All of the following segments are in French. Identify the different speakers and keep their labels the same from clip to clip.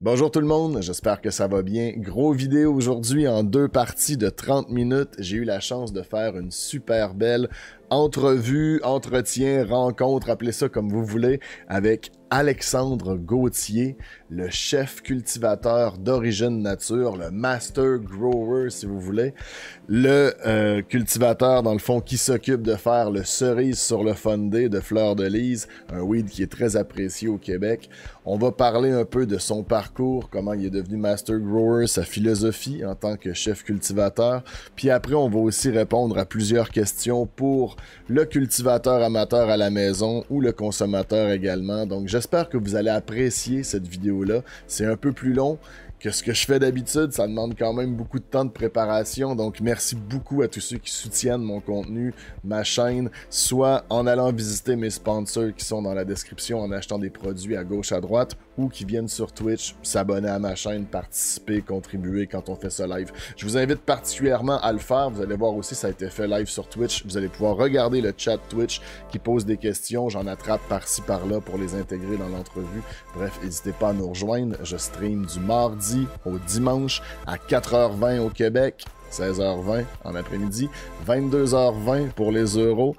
Speaker 1: Bonjour tout le monde, j'espère que ça va bien. Gros vidéo aujourd'hui en deux parties de 30 minutes. J'ai eu la chance de faire une super belle entrevue, entretien, rencontre, appelez ça comme vous voulez, avec Alexandre Gauthier, le chef cultivateur d'origine nature, le master grower si vous voulez, le euh, cultivateur dans le fond qui s'occupe de faire le cerise sur le fondé de fleur de lys, un weed qui est très apprécié au Québec. On va parler un peu de son parcours, comment il est devenu master grower, sa philosophie en tant que chef cultivateur, puis après on va aussi répondre à plusieurs questions pour le cultivateur amateur à la maison ou le consommateur également. Donc j'espère que vous allez apprécier cette vidéo-là. C'est un peu plus long que ce que je fais d'habitude, ça demande quand même beaucoup de temps de préparation. Donc, merci beaucoup à tous ceux qui soutiennent mon contenu, ma chaîne, soit en allant visiter mes sponsors qui sont dans la description en achetant des produits à gauche, à droite, ou qui viennent sur Twitch s'abonner à ma chaîne, participer, contribuer quand on fait ce live. Je vous invite particulièrement à le faire. Vous allez voir aussi, ça a été fait live sur Twitch. Vous allez pouvoir regarder le chat Twitch qui pose des questions. J'en attrape par-ci, par-là pour les intégrer dans l'entrevue. Bref, n'hésitez pas à nous rejoindre. Je stream du mardi au dimanche à 4h20 au Québec. 16h20 en après-midi, 22h20 pour les euros.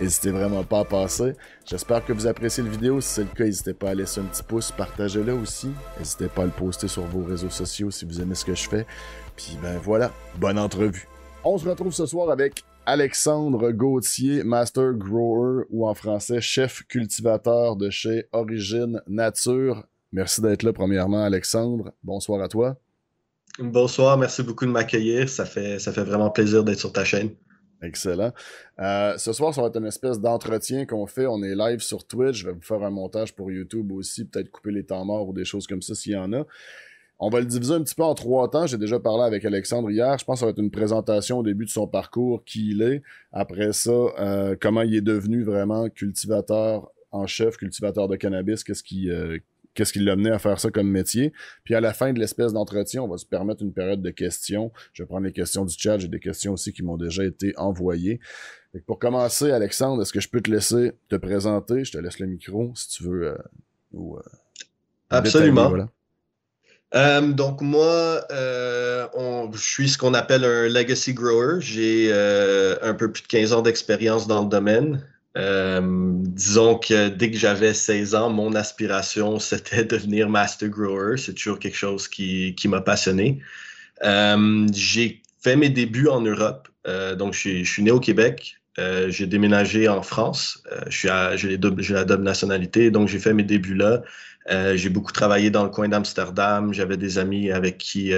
Speaker 1: N'hésitez vraiment pas à passer. J'espère que vous appréciez le vidéo. Si c'est le cas, n'hésitez pas à laisser un petit pouce, partagez-le aussi. N'hésitez pas à le poster sur vos réseaux sociaux si vous aimez ce que je fais. Puis ben voilà, bonne entrevue. On se retrouve ce soir avec Alexandre Gauthier, Master Grower ou en français chef cultivateur de chez Origine Nature. Merci d'être là premièrement Alexandre. Bonsoir à toi.
Speaker 2: Bonsoir, merci beaucoup de m'accueillir. Ça fait, ça fait vraiment plaisir d'être sur ta chaîne.
Speaker 1: Excellent. Euh, ce soir, ça va être une espèce d'entretien qu'on fait. On est live sur Twitch. Je vais vous faire un montage pour YouTube aussi, peut-être couper les temps morts ou des choses comme ça s'il y en a. On va le diviser un petit peu en trois temps. J'ai déjà parlé avec Alexandre hier. Je pense que ça va être une présentation au début de son parcours, qui il est. Après ça, euh, comment il est devenu vraiment cultivateur en chef, cultivateur de cannabis, qu'est-ce qui, euh, qu'est-ce qui l'a mené à faire ça comme métier. Puis à la fin de l'espèce d'entretien, on va se permettre une période de questions. Je vais prendre les questions du chat. J'ai des questions aussi qui m'ont déjà été envoyées. pour commencer, Alexandre, est-ce que je peux te laisser te présenter? Je te laisse le micro si tu veux. Euh,
Speaker 2: ou, euh, Absolument. Euh, donc moi, je suis ce qu'on appelle un legacy grower. J'ai un peu plus de 15 ans d'expérience dans le domaine. Euh, disons que dès que j'avais 16 ans, mon aspiration, c'était devenir master grower. C'est toujours quelque chose qui, qui m'a passionné. Euh, j'ai fait mes débuts en Europe. Euh, donc, je suis, né au Québec. j'ai déménagé en France. j'ai la double nationalité, donc j'ai fait mes débuts là. j'ai beaucoup travaillé dans le coin d'Amsterdam. J'avais des amis avec qui,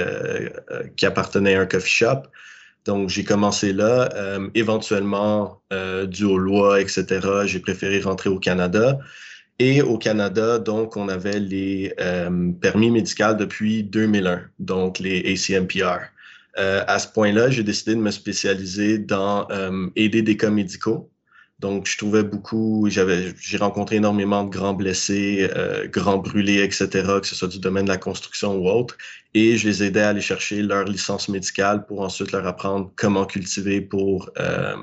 Speaker 2: qui appartenaient à un coffee shop. Donc, j'ai commencé là. Euh, éventuellement, euh, dû aux lois, etc., j'ai préféré rentrer au Canada. Et au Canada, donc, on avait les euh, permis médicaux depuis 2001, donc les ACMPR. à ce point-là, j'ai décidé de me spécialiser dans aider des cas médicaux. Donc, je trouvais beaucoup, j'avais, j'ai rencontré énormément de grands blessés, euh, grands brûlés, etc., que ce soit du domaine de la construction ou autre. Et je les aidais à aller chercher leur licence médicale pour ensuite leur apprendre comment cultiver pour euh,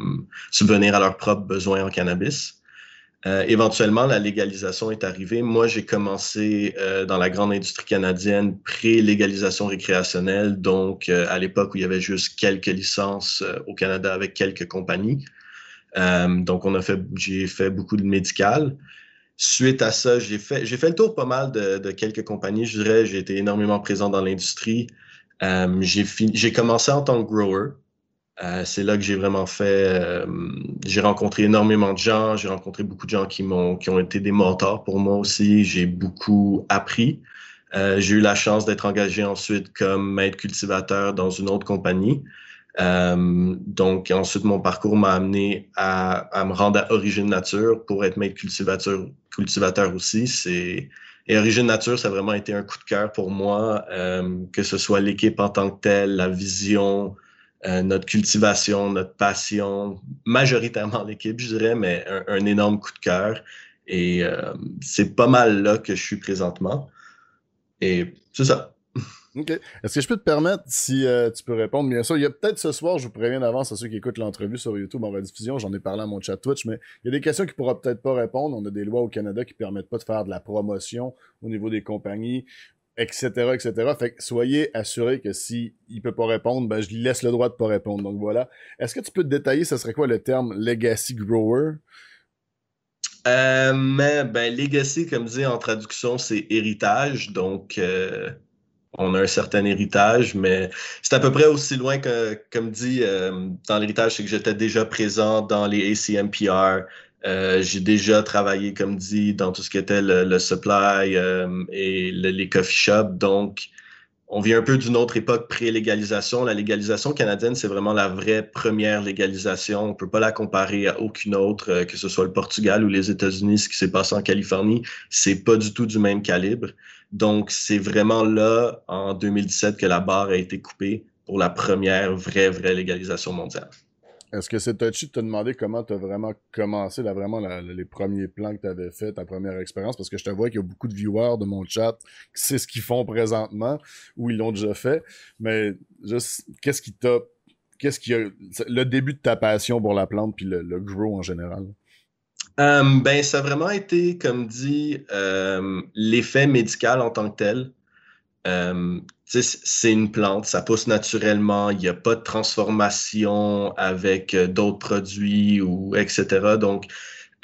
Speaker 2: subvenir à leurs propres besoins en cannabis. Euh, éventuellement, la légalisation est arrivée. Moi, j'ai commencé euh, dans la grande industrie canadienne pré-légalisation récréationnelle, donc à l'époque où il y avait juste quelques licences au Canada avec quelques compagnies. Euh, donc, on a fait, j'ai fait beaucoup de médical. Suite à ça, j'ai fait, j'ai fait le tour pas mal de, de, quelques compagnies. Je dirais, j'ai été énormément présent dans l'industrie. Euh, j'ai, j'ai commencé en tant que grower. Euh, c'est là que j'ai vraiment fait. J'ai rencontré énormément de gens. J'ai rencontré beaucoup de gens qui m'ont, qui ont été des mentors pour moi aussi. J'ai beaucoup appris. J'ai eu la chance d'être engagé ensuite comme maître cultivateur dans une autre compagnie. Euh, donc, ensuite, mon parcours m'a amené à, à, me rendre à Origine Nature pour être maître cultivateur, cultivateur aussi. C'est et Origine Nature, ça a vraiment été un coup de cœur pour moi, euh, que ce soit l'équipe en tant que telle, la vision, euh, notre cultivation, notre passion, majoritairement l'équipe, je dirais, mais un, un, énorme coup de cœur. Et c'est pas mal là que je suis présentement. Et c'est ça.
Speaker 1: OK. Est-ce que je peux te permettre, si euh, tu peux répondre, bien sûr, il y a peut-être ce soir, je vous préviens d'avance à ceux qui écoutent l'entrevue sur YouTube en rediffusion, j'en ai parlé à mon chat Twitch, mais il y a des questions qui pourra peut-être pas répondre. On a des lois au Canada qui permettent pas de faire de la promotion au niveau des compagnies etc., etc. Fait que soyez assurés que si il peut pas répondre, ben je lui laisse le droit de pas répondre. Donc voilà. Est-ce que tu peux te détailler, ce serait quoi le terme legacy grower?
Speaker 2: Euh, mais ben legacy, comme dit en traduction, c'est héritage. Donc euh, on a un certain héritage, mais c'est à peu près aussi loin que, comme dit, euh, dans l'héritage, c'est que j'étais déjà présent dans les ACMPR, euh, j'ai déjà travaillé, comme dit, dans tout ce qui était le, supply euh, et les coffee shops. Donc, on vient un peu d'une autre époque pré-légalisation. La légalisation canadienne, c'est vraiment la vraie première légalisation. On ne peut pas la comparer à aucune autre, que ce soit le Portugal ou les États-Unis, ce qui s'est passé en Californie. C'est pas du tout du même calibre. Donc, c'est vraiment là, en 2017, que la barre a été coupée pour la première vraie, vraie légalisation mondiale.
Speaker 1: Est-ce que c'est touchy de te demander comment tu as vraiment commencé, là, vraiment les premiers plans que tu avais fait, ta première expérience? Parce que je te vois qu'il y a beaucoup de viewers de mon chat qui savent ce qu'ils font présentement ou ils l'ont déjà fait. Mais juste, qu'est-ce qui t'a. Qu'est-ce qui a. Le début de ta passion pour la plante puis le, grow en général?
Speaker 2: Euh, ben, ça a vraiment été, comme dit, euh, l'effet médical en tant que tel. Euh, c'est une plante, ça pousse naturellement, il n'y a pas de transformation avec euh, d'autres produits ou etc. Donc,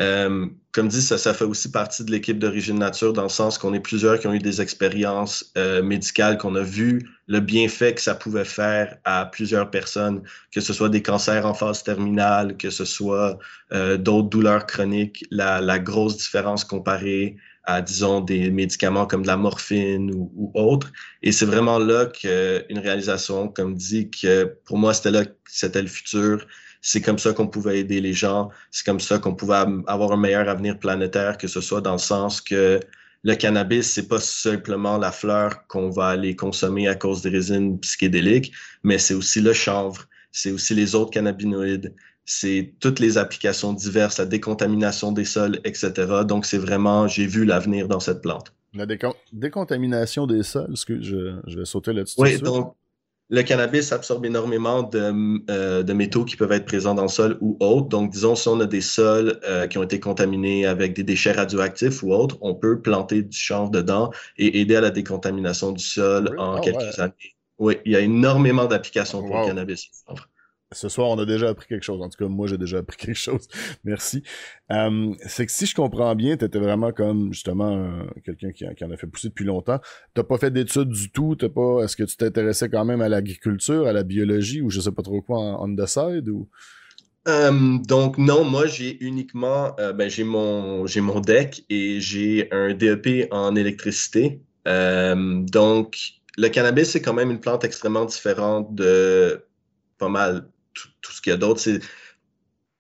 Speaker 2: euh, comme dit, ça, ça fait aussi partie de l'équipe d'origine nature dans le sens qu'on est plusieurs qui ont eu des expériences euh, médicales, qu'on a vu le bienfait que ça pouvait faire à plusieurs personnes, que ce soit des cancers en phase terminale, que ce soit d'autres douleurs chroniques, la, la grosse différence comparée à, disons, des médicaments comme de la morphine ou, ou autre. Et c'est vraiment là qu'une réalisation, comme dit, que pour moi, c'était là que c'était le futur. C'est comme ça qu'on pouvait aider les gens. C'est comme ça qu'on pouvait avoir un meilleur avenir planétaire, que ce soit dans le sens que le cannabis, c'est pas simplement la fleur qu'on va aller consommer à cause des résines psychédéliques, mais c'est aussi le chanvre, c'est aussi les autres cannabinoïdes, c'est toutes les applications diverses, la décontamination des sols, etc. Donc, c'est vraiment, j'ai vu l'avenir dans cette plante.
Speaker 1: La décontamination des sols, est-ce que je, vais sauter là-dessus?
Speaker 2: Oui, donc, le cannabis absorbe énormément euh, de, métaux qui peuvent être présents dans le sol ou autres. Donc, disons, si on a des sols euh, qui ont été contaminés avec des déchets radioactifs ou autres, on peut planter du chanvre dedans et aider à la décontamination du sol en ah quelques années. Oui, il y a énormément d'applications pour le cannabis
Speaker 1: ce soir, on a déjà appris quelque chose. En tout cas, moi, j'ai déjà appris quelque chose. Merci. Euh, c'est que si je comprends bien, tu étais vraiment comme justement quelqu'un qui, en a fait pousser depuis longtemps. T'as pas fait d'études du tout? T'as pas. Est-ce que tu t'intéressais quand même à l'agriculture, à la biologie ou je sais pas trop quoi on the side?
Speaker 2: Euh, donc non, moi j'ai uniquement, euh, ben, j'ai mon j'ai mon deck et j'ai un DEP en électricité. donc le cannabis c'est quand même une plante extrêmement différente de pas mal tout, ce qu'il y a d'autre.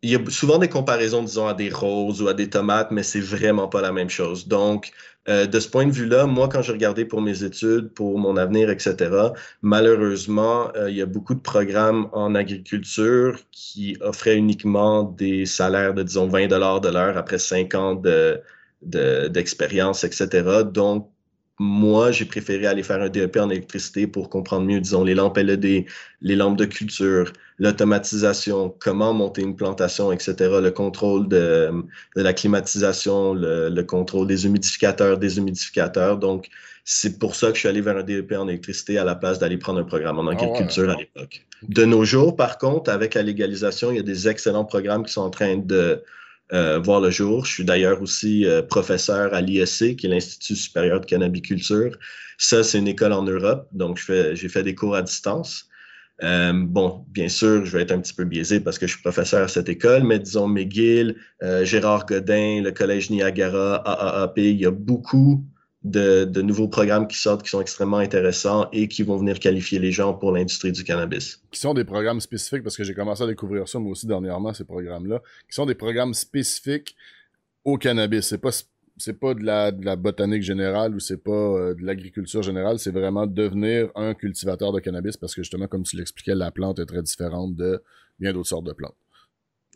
Speaker 2: Il y a souvent des comparaisons, disons, à des roses ou à des tomates, mais c'est vraiment pas la même chose. Donc, euh, de ce point de vue-là, moi, quand j'ai regardé pour mes études, pour mon avenir, etc., malheureusement, euh, il y a beaucoup de programmes en agriculture qui offraient uniquement des salaires de, disons, 20 dollars de l'heure après 5 ans d'expérience, de, etc. Donc, moi, j'ai préféré aller faire un DEP en électricité pour comprendre mieux, disons, les lampes LED, les lampes de culture, l'automatisation, comment monter une plantation, etc., le contrôle de, de la climatisation, le, contrôle des humidificateurs, des humidificateurs. Donc, c'est pour ça que je suis allé vers un DEP en électricité à la place d'aller prendre un programme en ah agriculture à l'époque. De nos jours, par contre, avec la légalisation, il y a des excellents programmes qui sont en train de euh, voir le jour. Je suis d'ailleurs aussi euh, professeur à l'ISC, qui est l'Institut supérieur de cannabiculture. Ça, c'est une école en Europe, donc j'ai fait des cours à distance. Euh, bon, bien sûr, je vais être un petit peu biaisé parce que je suis professeur à cette école, mais disons McGill, Gérard Godin, le Collège Niagara, AAAP, il y a beaucoup de, nouveaux programmes qui sortent qui sont extrêmement intéressants et qui vont venir qualifier les gens pour l'industrie du cannabis.
Speaker 1: Qui sont des programmes spécifiques, parce que j'ai commencé à découvrir ça moi aussi dernièrement, ces programmes-là, qui sont des programmes spécifiques au cannabis. C'est pas c'est pas de la, de la botanique générale ou c'est pas euh, de l'agriculture générale, c'est vraiment devenir un cultivateur de cannabis parce que justement, comme tu l'expliquais, la plante est très différente de bien d'autres sortes de plantes.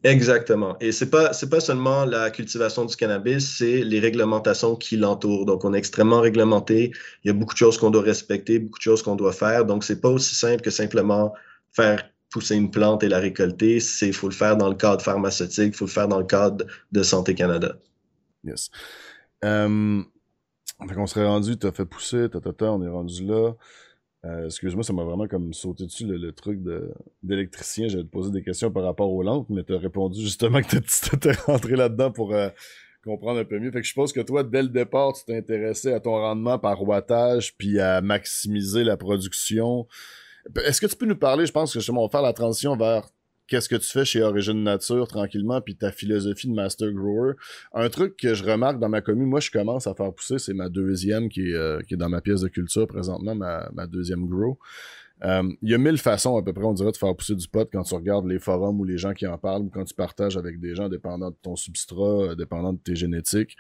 Speaker 2: Exactement. Et c'est pas c'est pas seulement la cultivation du cannabis, c'est les réglementations qui l'entourent. Donc on est extrêmement réglementé. Il y a beaucoup de choses qu'on doit respecter, beaucoup de choses qu'on doit faire. Donc c'est pas aussi simple que simplement faire pousser une plante et la récolter. C'est faut le faire dans le cadre pharmaceutique, faut le faire dans le cadre de Santé Canada.
Speaker 1: Yes. Euh, Fait qu'on serait rendu, t'as fait pousser, ta, on est rendu là. Euh, excuse-moi, ça m'a vraiment comme sauté dessus le, truc d'électricien. J'allais te poser des questions par rapport aux lampes, mais t'as répondu justement que t'étais rentré là-dedans pour euh, comprendre un peu mieux. Fait que je suppose que toi, dès le départ, tu t'intéressais à ton rendement par wattage, puis à maximiser la production. Est-ce que tu peux nous parler, je pense que justement, on va faire la transition vers qu'est-ce que tu fais chez Origine Nature tranquillement, puis ta philosophie de Master Grower. Un truc que je remarque dans ma commune, moi je commence à faire pousser, c'est ma deuxième qui est, euh, dans ma pièce de culture présentement, ma, ma deuxième grow. Euh, il y a mille façons à peu près, on dirait, de faire pousser du pot quand tu regardes les forums ou les gens qui en parlent ou quand tu partages avec des gens dépendant de ton substrat, euh, dépendant de tes génétiques.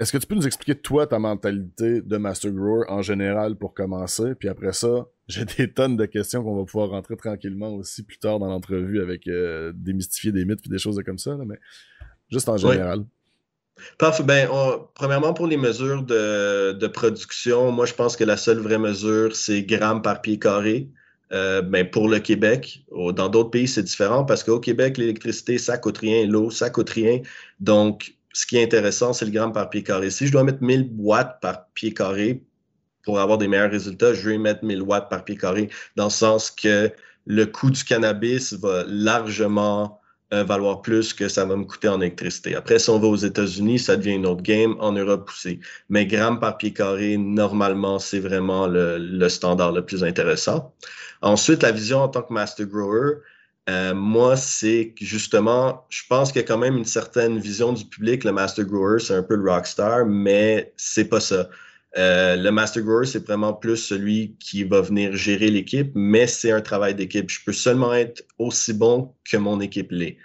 Speaker 1: Est-ce que tu peux nous expliquer, toi, ta mentalité de Master Grower en général pour commencer? Puis après ça, j'ai des tonnes de questions qu'on va pouvoir rentrer tranquillement aussi plus tard dans l'entrevue avec euh, démystifier des mythes et des choses comme ça, mais juste en général.
Speaker 2: Parfait. Ben, premièrement, pour les mesures de, production, moi, je pense que la seule vraie mesure, c'est grammes par pied carré. Euh, ben, pour le Québec, dans d'autres pays, c'est différent parce qu'au Québec, l'électricité, ça coûte rien, l'eau, ça coûte rien. Donc, ce qui est intéressant, c'est le gramme par pied carré. Si je dois mettre 1000 watts par pied carré pour avoir des meilleurs résultats, je vais mettre 1000 watts par pied carré dans le sens que le coût du cannabis va largement euh, valoir plus que ça va me coûter en électricité. Après, si on va aux États-Unis, ça devient une autre game. En Europe aussi. Mais gramme par pied carré, normalement, c'est vraiment le, le, standard le plus intéressant. Ensuite, la vision en tant que master grower, euh, moi, c'est justement, je pense qu'il y a quand même une certaine vision du public. Le Master Grower, c'est un peu le rockstar, mais c'est pas ça. Euh, le Master Grower, c'est vraiment plus celui qui va venir gérer l'équipe, mais c'est un travail d'équipe. Je peux seulement être aussi bon que mon équipe l'est.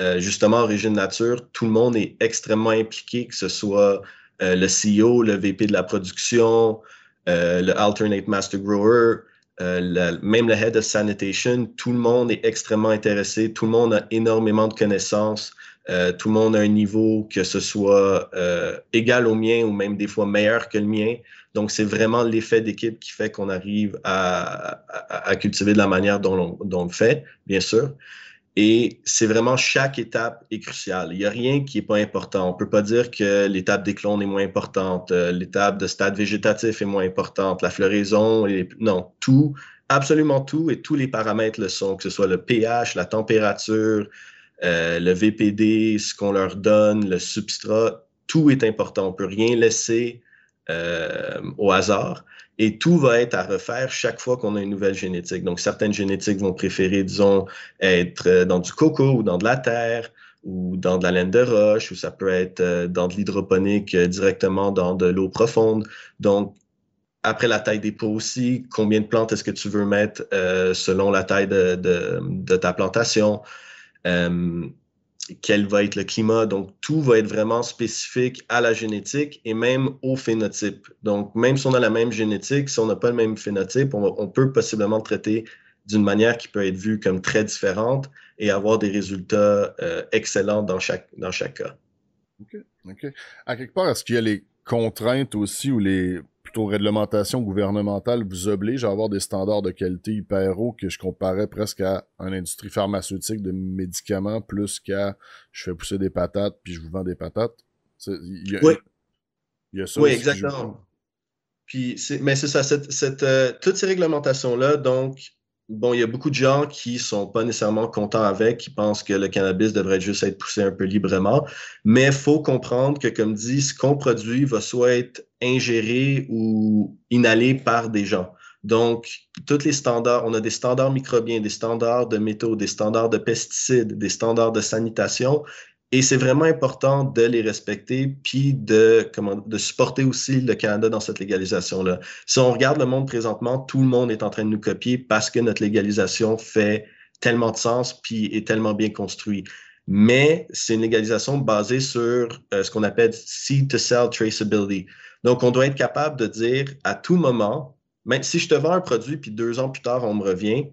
Speaker 2: Euh, justement, Origine Nature, tout le monde est extrêmement impliqué, que ce soit le CEO, le VP de la production, le Alternate Master Grower, euh, même le head of sanitation, tout le monde est extrêmement intéressé, tout le monde a énormément de connaissances, euh, tout le monde a un niveau que ce soit euh, égal au mien ou même des fois meilleur que le mien. Donc, c'est vraiment l'effet d'équipe qui fait qu'on arrive à, cultiver de la manière dont on, le fait, bien sûr. Et c'est vraiment chaque étape est cruciale. Il n'y a rien qui n'est pas important. On ne peut pas dire que l'étape des clones est moins importante, euh, l'étape de stade végétatif est moins importante, la floraison, non, tout, absolument tout et tous les paramètres le sont, que ce soit le pH, la température, euh, le VPD, ce qu'on leur donne, le substrat, tout est important. On ne peut rien laisser euh, au hasard. Et tout va être à refaire chaque fois qu'on a une nouvelle génétique. Donc, certaines génétiques vont préférer, disons, être euh, dans du coco ou dans de la terre ou dans de la laine de roche, ou ça peut être euh, dans de l'hydroponique euh, directement dans de l'eau profonde. Donc, après la taille des pots aussi, combien de plantes est-ce que tu veux mettre selon la taille de, ta plantation? Quel va être le climat. Donc, tout va être vraiment spécifique à la génétique et même au phénotype. Donc, même si on a la même génétique, si on n'a pas le même phénotype, on, peut possiblement traiter d'une manière qui peut être vue comme très différente et avoir des résultats euh, excellents dans chaque, dans chaque cas.
Speaker 1: OK. OK. À quelque part, est-ce qu'il y a les contraintes aussi ou les plutôt réglementation gouvernementale vous oblige à avoir des standards de qualité hyper hauts que je comparais presque à une industrie pharmaceutique de médicaments plus qu'à je fais pousser des patates puis je vous vends des patates.
Speaker 2: oui. Il y a ça oui, exactement. Puis mais c'est ça, cette, euh, toutes ces réglementations-là, donc bon, il y a beaucoup de gens qui sont pas nécessairement contents avec, qui pensent que le cannabis devrait juste être poussé un peu librement. Mais il faut comprendre que, comme dit, ce qu'on produit va soit être ingéré ou inhalé par des gens. Donc, tous les standards, on a des standards microbiens, des standards de métaux, des standards de pesticides, des standards de sanitation. Et c'est vraiment important de les respecter, puis de, comment, de supporter aussi le Canada dans cette légalisation-là. Si on regarde le monde présentement, tout le monde est en train de nous copier parce que notre légalisation fait tellement de sens, puis est tellement bien construit. Mais c'est une légalisation basée sur euh, ce qu'on appelle seed to sell traceability. Donc, on doit être capable de dire à tout moment, même si je te vends un produit, puis deux ans plus tard, on me revient,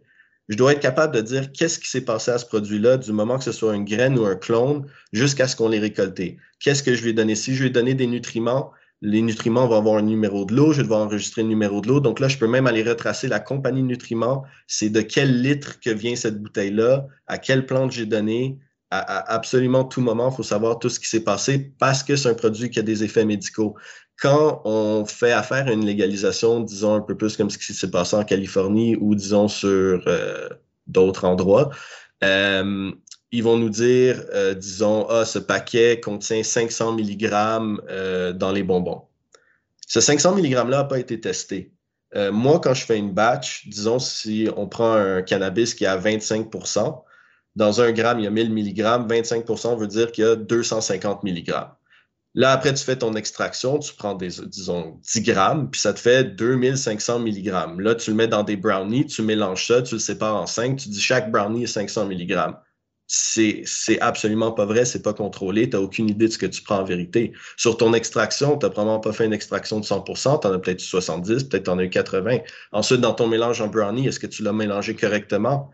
Speaker 2: je dois être capable de dire qu'est-ce qui s'est passé à ce produit-là du moment que ce soit une graine ou un clone jusqu'à ce qu'on l'ait récolté. Qu'est-ce que je lui ai donné? Si je lui ai donné des nutriments, les nutriments vont avoir un numéro de l'eau, je vais enregistrer le numéro de l'eau. Donc là, je peux même aller retracer la compagnie de nutriments. C'est de quel litre que vient cette bouteille-là, à quelle plante j'ai donné, à, absolument tout moment, il faut savoir tout ce qui s'est passé parce que c'est un produit qui a des effets médicaux. Quand on fait affaire à une légalisation, disons un peu plus comme ce qui s'est passé en Californie ou disons sur euh, d'autres endroits, euh, ils vont nous dire, euh, disons, ah, ce paquet contient 500 mg dans les bonbons. Ce 500 mg-là n'a pas été testé. moi, quand je fais une batch, disons, si on prend un cannabis qui est à 25 dans un gramme, il y a 1000 mg, 25% veut dire qu'il y a 250 mg. Là, après, tu fais ton extraction, tu prends des, disons, 10 grammes, puis ça te fait 2500 mg. Là, tu le mets dans des brownies, tu mélanges ça, tu le sépares en 5, tu dis chaque brownie est 500 mg. C'est, absolument pas vrai, c'est pas contrôlé, tu n'as aucune idée de ce que tu prends en vérité. Sur ton extraction, tu n'as probablement pas fait une extraction de 100%, tu en as peut-être 70, peut-être en as eu 80. Ensuite, dans ton mélange en brownie, est-ce que tu l'as mélangé correctement?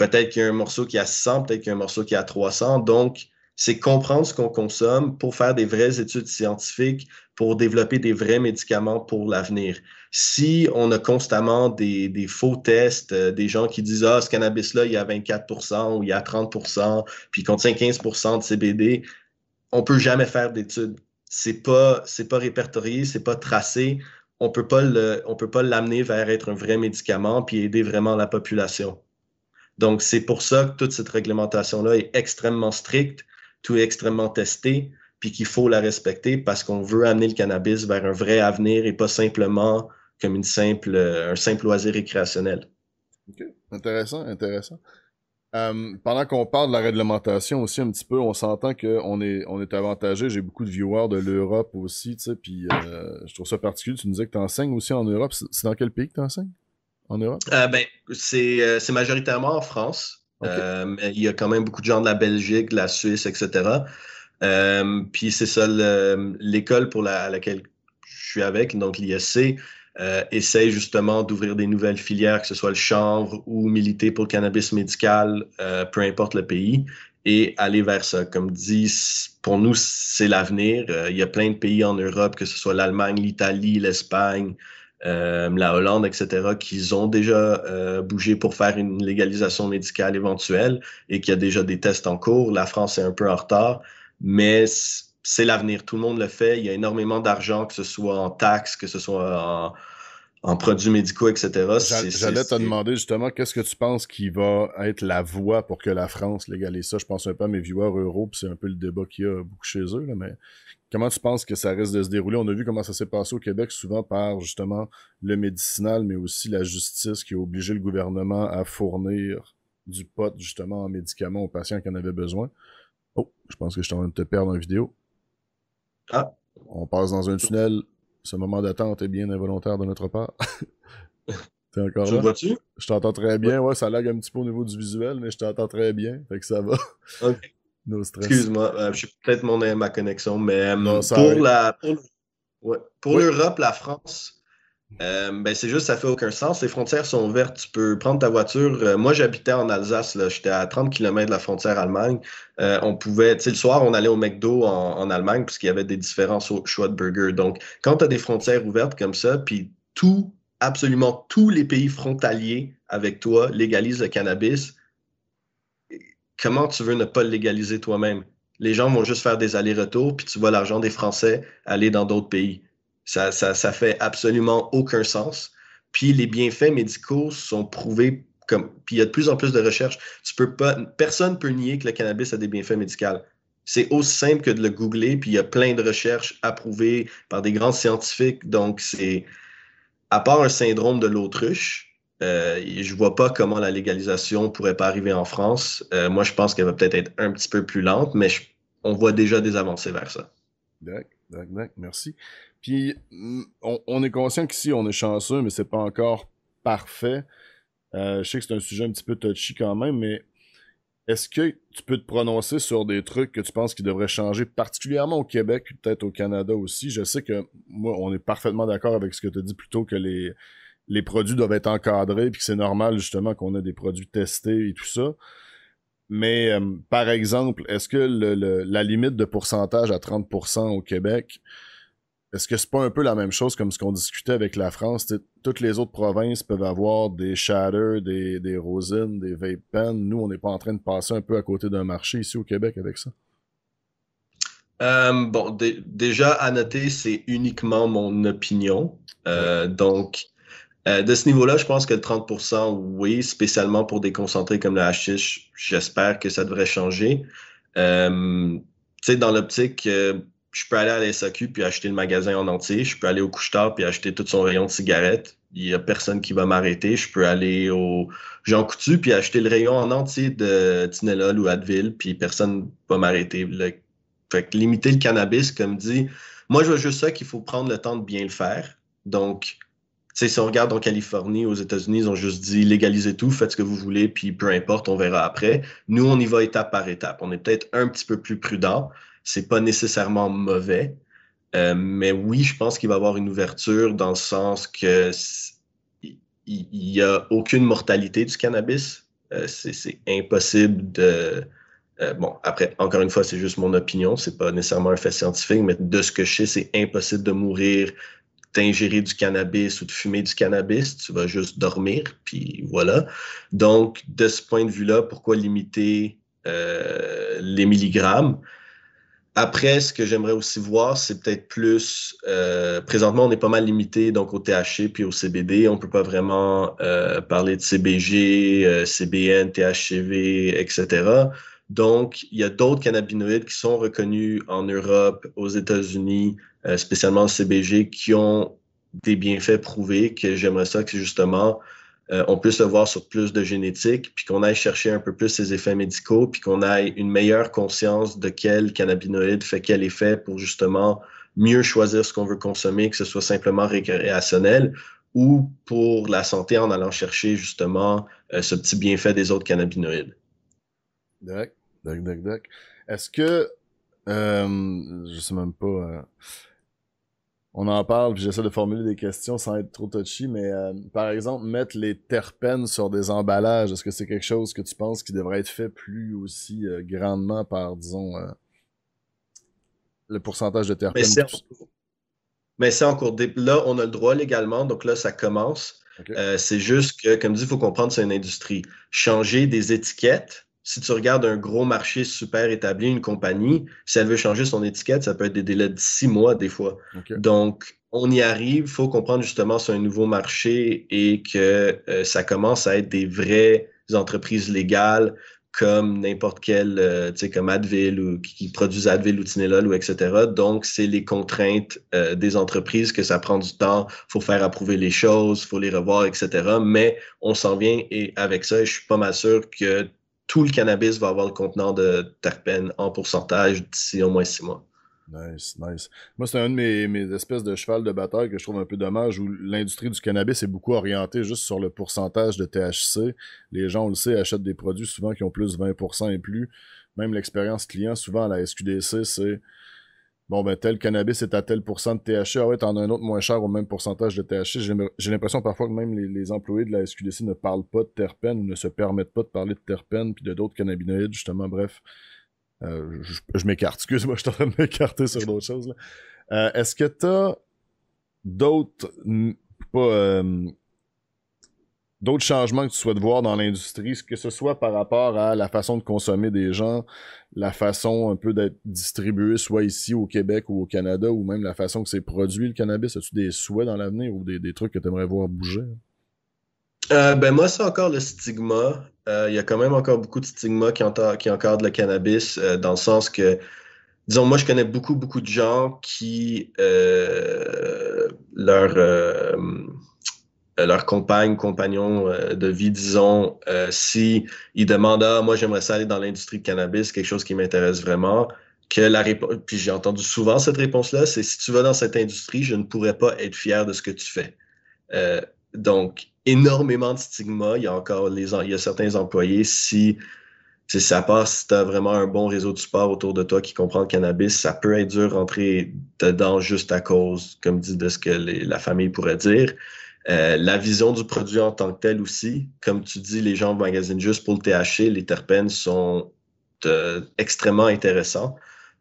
Speaker 2: Peut-être qu'il y a un morceau qui a 100, peut-être qu'il y a un morceau qui a 300. Donc, c'est comprendre ce qu'on consomme pour faire des vraies études scientifiques, pour développer des vrais médicaments pour l'avenir. Si on a constamment des, faux tests, euh, des gens qui disent Ah, ce cannabis-là, il y a 24% ou il y a 30% puis il contient 15% de CBD, on peut jamais faire d'études. C'est pas, pas répertorié, c'est pas tracé. On peut peut pas l'amener vers être un vrai médicament puis aider vraiment la population. Donc, c'est pour ça que toute cette réglementation-là est extrêmement stricte, tout est extrêmement testé, puis qu'il faut la respecter parce qu'on veut amener le cannabis vers un vrai avenir et pas simplement comme une simple, un simple loisir récréationnel.
Speaker 1: OK. Intéressant, intéressant. Euh, pendant qu'on parle de la réglementation aussi un petit peu, on s'entend qu'on est, on est avantagé. J'ai beaucoup de viewers de l'Europe aussi, tu sais, puis euh, je trouve ça particulier. Tu nous disais que tu enseignes aussi en Europe. C'est dans quel pays que tu enseignes? En Europe?
Speaker 2: Euh, ben, euh, c'est majoritairement en France. Euh, mais il y a quand même beaucoup de gens de la Belgique, de la Suisse, etc. puis c'est ça, l'école pour laquelle je suis avec, donc l'ISC, essaye justement d'ouvrir des nouvelles filières, que ce soit le chanvre ou militer pour le cannabis médical, peu importe le pays, et aller vers ça. Comme dit, pour nous, c'est l'avenir. il y a plein de pays en Europe, que ce soit l'Allemagne, l'Italie, l'Espagne, la Hollande, etc., qui ont déjà euh, bougé pour faire une légalisation médicale éventuelle et qu'il y a déjà des tests en cours. La France est un peu en retard, mais c'est l'avenir. Tout le monde le fait. Il y a énormément d'argent, que ce soit en taxes, que ce soit en, produits médicaux, etc.
Speaker 1: J'allais te demander justement, qu'est-ce que tu penses qui va être la voie pour que la France légalise ça? Je pense un peu à mes viewers euros, puis c'est un peu le débat qu'il y a beaucoup chez eux, là, mais Comment tu penses que ça risque de se dérouler? On a vu comment ça s'est passé au Québec, souvent par justement le médicinal, mais aussi la justice qui a obligé le gouvernement à fournir du pot justement en médicaments aux patients qui en avaient besoin. Oh, je pense que je suis en train de te perdre en vidéo.
Speaker 2: Ah.
Speaker 1: On passe dans un tunnel. Ce moment d'attente est bien involontaire de notre part.
Speaker 2: T'es encore là?
Speaker 1: tu Je t'entends très bien. Ouais, ça lag un petit peu au niveau du visuel, mais je t'entends très bien. Fait que ça va.
Speaker 2: OK. Excuse-moi, euh, je suis peut-être mon ma connexion, mais euh, pour la pour, l'Europe, la France, euh, ben c'est juste ça fait aucun sens. Les frontières sont ouvertes. Tu peux prendre ta voiture. moi, j'habitais en Alsace. J'étais à 30 km de la frontière Allemagne. on pouvait, tu sais, le soir, on allait au McDo en, Allemagne puisqu'il y avait des différents choix de burgers. Donc, quand tu as des frontières ouvertes comme ça, puis tout, absolument tous les pays frontaliers avec toi légalisent le cannabis, comment tu veux ne pas le légaliser toi-même? Les gens vont juste faire des allers-retours, puis tu vois l'argent des Français aller dans d'autres pays. Ça, ça, ça fait absolument aucun sens. Puis les bienfaits médicaux sont prouvés comme. Puis il y a de plus en plus de recherches. Tu peux pas. Personne ne peut nier que le cannabis a des bienfaits médicaux. C'est aussi simple que de le googler, puis il y a plein de recherches approuvées par des grands scientifiques. Donc, c'est. À part un syndrome de l'autruche, euh, je vois pas comment la légalisation pourrait pas arriver en France. Euh, moi, je pense qu'elle va peut-être être un petit peu plus lente, mais on voit déjà des avancées vers ça.
Speaker 1: D'accord, merci. Puis, mm, on, est conscient qu'ici, on est chanceux, mais c'est pas encore parfait. Euh, je sais que c'est un sujet un petit peu touchy quand même, mais est-ce que tu peux te prononcer sur des trucs que tu penses qui devraient changer, particulièrement au Québec, peut-être au Canada aussi? Je sais que moi, on est parfaitement d'accord avec ce que tu as dit plutôt que les, les produits doivent être encadrés, puis que c'est normal justement qu'on ait des produits testés et tout ça. Mais euh, par exemple, est-ce que la limite de pourcentage à 30% au Québec, est-ce que c'est pas un peu la même chose comme ce qu'on discutait avec la France? toutes les autres provinces peuvent avoir des shatter, des, des rosines, des vape pens. Nous, on n'est pas en train de passer un peu à côté d'un marché ici au Québec avec ça?
Speaker 2: Euh, bon, déjà, à noter, c'est uniquement mon opinion. Euh, donc, euh, de ce niveau-là, je pense que le 30%, oui, spécialement pour des concentrés comme le hashish, j'espère que ça devrait changer. tu sais, dans l'optique, je peux aller à la SAQ puis acheter le magasin en entier. Je peux aller au couche-tard puis acheter tout son rayon de cigarettes. Il n'y a personne qui va m'arrêter. Je peux aller au Jean Coutu puis acheter le rayon en entier de Tinelol ou Advil puis personne ne va m'arrêter. Fait que limiter le cannabis, comme dit, moi, je vois juste ça qu'il faut prendre le temps de bien le faire. Donc, si on regarde en Californie, aux États-Unis, ils ont juste dit légalisez tout, faites ce que vous voulez, puis peu importe, on verra après. Nous, on y va étape par étape. On est peut-être un petit peu plus prudent. C'est pas nécessairement mauvais. Euh, mais oui, je pense qu'il va y avoir une ouverture dans le sens que il n'y a aucune mortalité du cannabis. Euh, c'est impossible de, euh, bon, après, encore une fois, c'est juste mon opinion, c'est pas nécessairement un fait scientifique, mais de ce que je sais, c'est impossible de mourir d'ingérer du cannabis ou de fumer du cannabis, tu vas juste dormir, puis voilà. Donc, de ce point de vue-là, pourquoi limiter euh, les milligrammes? Après, ce que j'aimerais aussi voir, c'est peut-être plus. Euh, présentement, on est pas mal limité donc au THC puis au CBD. On peut pas vraiment parler de CBG, CBN, THCV, etc. Donc, il y a d'autres cannabinoïdes qui sont reconnus en Europe, aux États-Unis, euh, spécialement le CBG, qui ont des bienfaits prouvés, que j'aimerais ça que justement, euh, on puisse le voir sur plus de génétique, puis qu'on aille chercher un peu plus ces effets médicaux, puis qu'on ait une meilleure conscience de quel cannabinoïde fait quel effet pour justement mieux choisir ce qu'on veut consommer, que ce soit simplement récréationnel ou pour la santé en allant chercher justement euh, ce petit bienfait des autres cannabinoïdes.
Speaker 1: Doc, doc, doc. Est-ce que. Euh, je sais même pas. Euh, on en parle, puis j'essaie de formuler des questions sans être trop touchy, mais euh, par exemple, mettre les terpènes sur des emballages, est-ce que c'est quelque chose que tu penses qui devrait être fait plus aussi grandement par, disons, le pourcentage de terpènes?
Speaker 2: Mais c'est en cours. Là, on a le droit légalement, donc là, ça commence. c'est juste que, comme dit, il faut comprendre, c'est une industrie. Changer des étiquettes, si tu regardes un gros marché super établi, une compagnie, si elle veut changer son étiquette, ça peut être des délais de six mois des fois. Donc, on y arrive. Il faut comprendre justement c'est un nouveau marché et que euh, ça commence à être des vraies entreprises légales comme n'importe quelle, euh, tu sais, comme Advil ou qui produisent Advil ou Tinelol ou etc. Donc, c'est les contraintes euh, des entreprises que ça prend du temps. faut faire approuver les choses, faut les revoir, etc. Mais on s'en vient et avec ça, je suis pas mal sûr que tout le cannabis va avoir le contenant de terpènes en pourcentage d'ici au moins six mois.
Speaker 1: Nice, nice. Moi, c'est un de mes, espèces de cheval de bataille que je trouve un peu dommage, où l'industrie du cannabis est beaucoup orientée juste sur le pourcentage de THC. Les gens, on le sait, achètent des produits souvent qui ont plus de 20% et plus. Même l'expérience client, souvent à la SQDC, c'est bon, ben, tel cannabis est à tel pourcent de THC. Ah ouais, t'en as un autre moins cher au même pourcentage de THC. J'ai l'impression parfois que même les, employés de la SQDC ne parlent pas de terpènes ou ne se permettent pas de parler de terpènes puis de d'autres cannabinoïdes, justement. Bref, euh, je, m'écarte. Excuse-moi, je suis en train de m'écarter sur d'autres choses. Euh, est-ce que t'as d'autres, pas, euh, d'autres changements que tu souhaites voir dans l'industrie, que ce soit par rapport à la façon de consommer des gens, la façon un peu d'être distribué, soit ici au Québec ou au Canada, ou même la façon que c'est produit le cannabis? As-tu des souhaits dans l'avenir ou des, trucs que tu aimerais voir bouger?
Speaker 2: Euh, ben moi, c'est encore le stigma. Euh, il y a quand même encore beaucoup de stigma qui, qui encadrent le cannabis, euh, dans le sens que, disons, moi, je connais beaucoup, beaucoup de gens qui, leur leur compagne, compagnon euh, de vie, disons, euh, si ils demandent ah moi j'aimerais ça aller dans l'industrie de cannabis, quelque chose qui m'intéresse vraiment, que la réponse, puis j'ai entendu souvent cette réponse-là, c'est si tu vas dans cette industrie, je ne pourrais pas être fier de ce que tu fais. donc énormément de stigma. Il y a encore les, il y a certains employés si ça passe, si tu as vraiment un bon réseau de support autour de toi qui comprend le cannabis, ça peut être dur de rentrer dedans juste à cause, comme dit, de ce que la famille pourrait dire. Euh, la vision du produit en tant que tel aussi. Comme tu dis, les gens magasinent juste pour le THC. Les terpènes sont euh, extrêmement intéressants.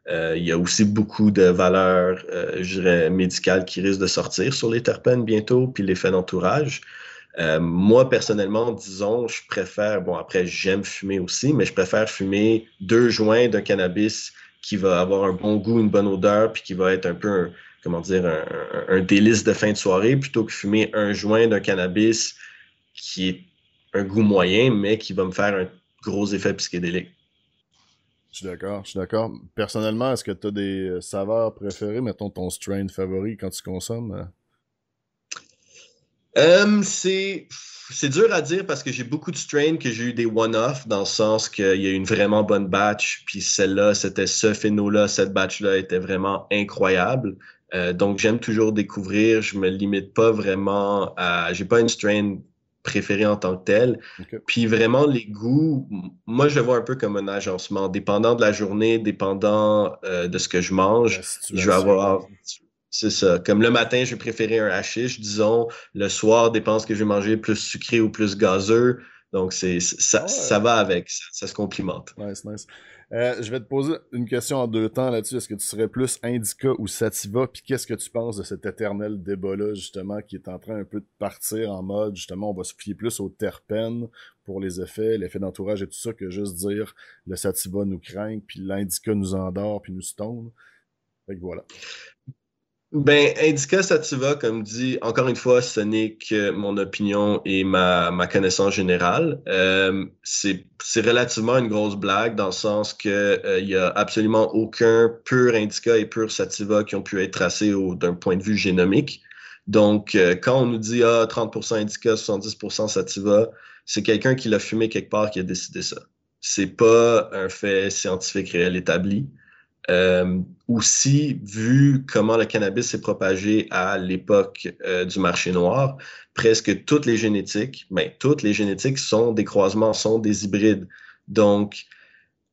Speaker 2: Euh, il y a aussi beaucoup de valeurs, je dirais, médicales qui risquent de sortir sur les terpènes bientôt, puis l'effet d'entourage. Moi, personnellement, disons, je préfère, bon, après, j'aime fumer aussi, mais je préfère fumer deux joints d'un cannabis qui va avoir un bon goût, une bonne odeur, puis qui va être un peu, comment dire, un, délice de fin de soirée, plutôt que fumer un joint d'un cannabis qui est un goût moyen, mais qui va me faire un gros effet psychédélique.
Speaker 1: Je suis d'accord, je suis d'accord. Personnellement, est-ce que tu as des euh, saveurs préférées, mettons ton strain favori quand tu consommes?
Speaker 2: Euh, c'est dur à dire parce que j'ai beaucoup de strains que j'ai eu des one-off dans le sens qu'il y a eu une vraiment bonne batch, puis celle-là, c'était ce phéno-là, cette batch-là était vraiment incroyable. Euh, donc j'aime toujours découvrir, je me limite pas vraiment à. J'ai pas une strain préféré en tant que tel. Puis vraiment, les goûts, moi, je vois un peu comme un agencement. Dépendant de la journée, dépendant euh, de ce que je mange, je vais avoir... C'est ça. Comme le matin, je vais préférer un hashish, disons. Le soir, dépend ce que je vais manger, plus sucré ou plus gazeux. Donc, c'est ça, ça va avec, ça, ça se complimente.
Speaker 1: Nice, nice. Euh, je vais te poser une question en deux temps là-dessus. Est-ce que tu serais plus Indica ou Sativa? Puis qu'est-ce que tu penses de cet éternel débat-là, justement, qui est en train un peu de partir en mode, justement, on va se fier plus aux terpènes pour les effets, l'effet d'entourage et tout ça, que juste dire le Sativa nous craint, puis l'Indica nous endort, puis nous stone. Fait que voilà.
Speaker 2: Ben, Indica Sativa, comme dit, encore une fois, ce n'est que mon opinion et ma, ma connaissance générale. Euh, c'est relativement une grosse blague dans le sens que euh, il y a absolument aucun pur Indica et pur Sativa qui ont pu être tracés d'un point de vue génomique. Donc, euh, quand on nous dit ah, 30% Indica, 70% Sativa, c'est quelqu'un qui l'a fumé quelque part qui a décidé ça. C'est pas un fait scientifique réel établi. Euh, aussi, vu comment le cannabis s'est propagé à l'époque euh, du marché noir, presque toutes les génétiques, mais ben, toutes les génétiques sont des croisements, sont des hybrides. Donc,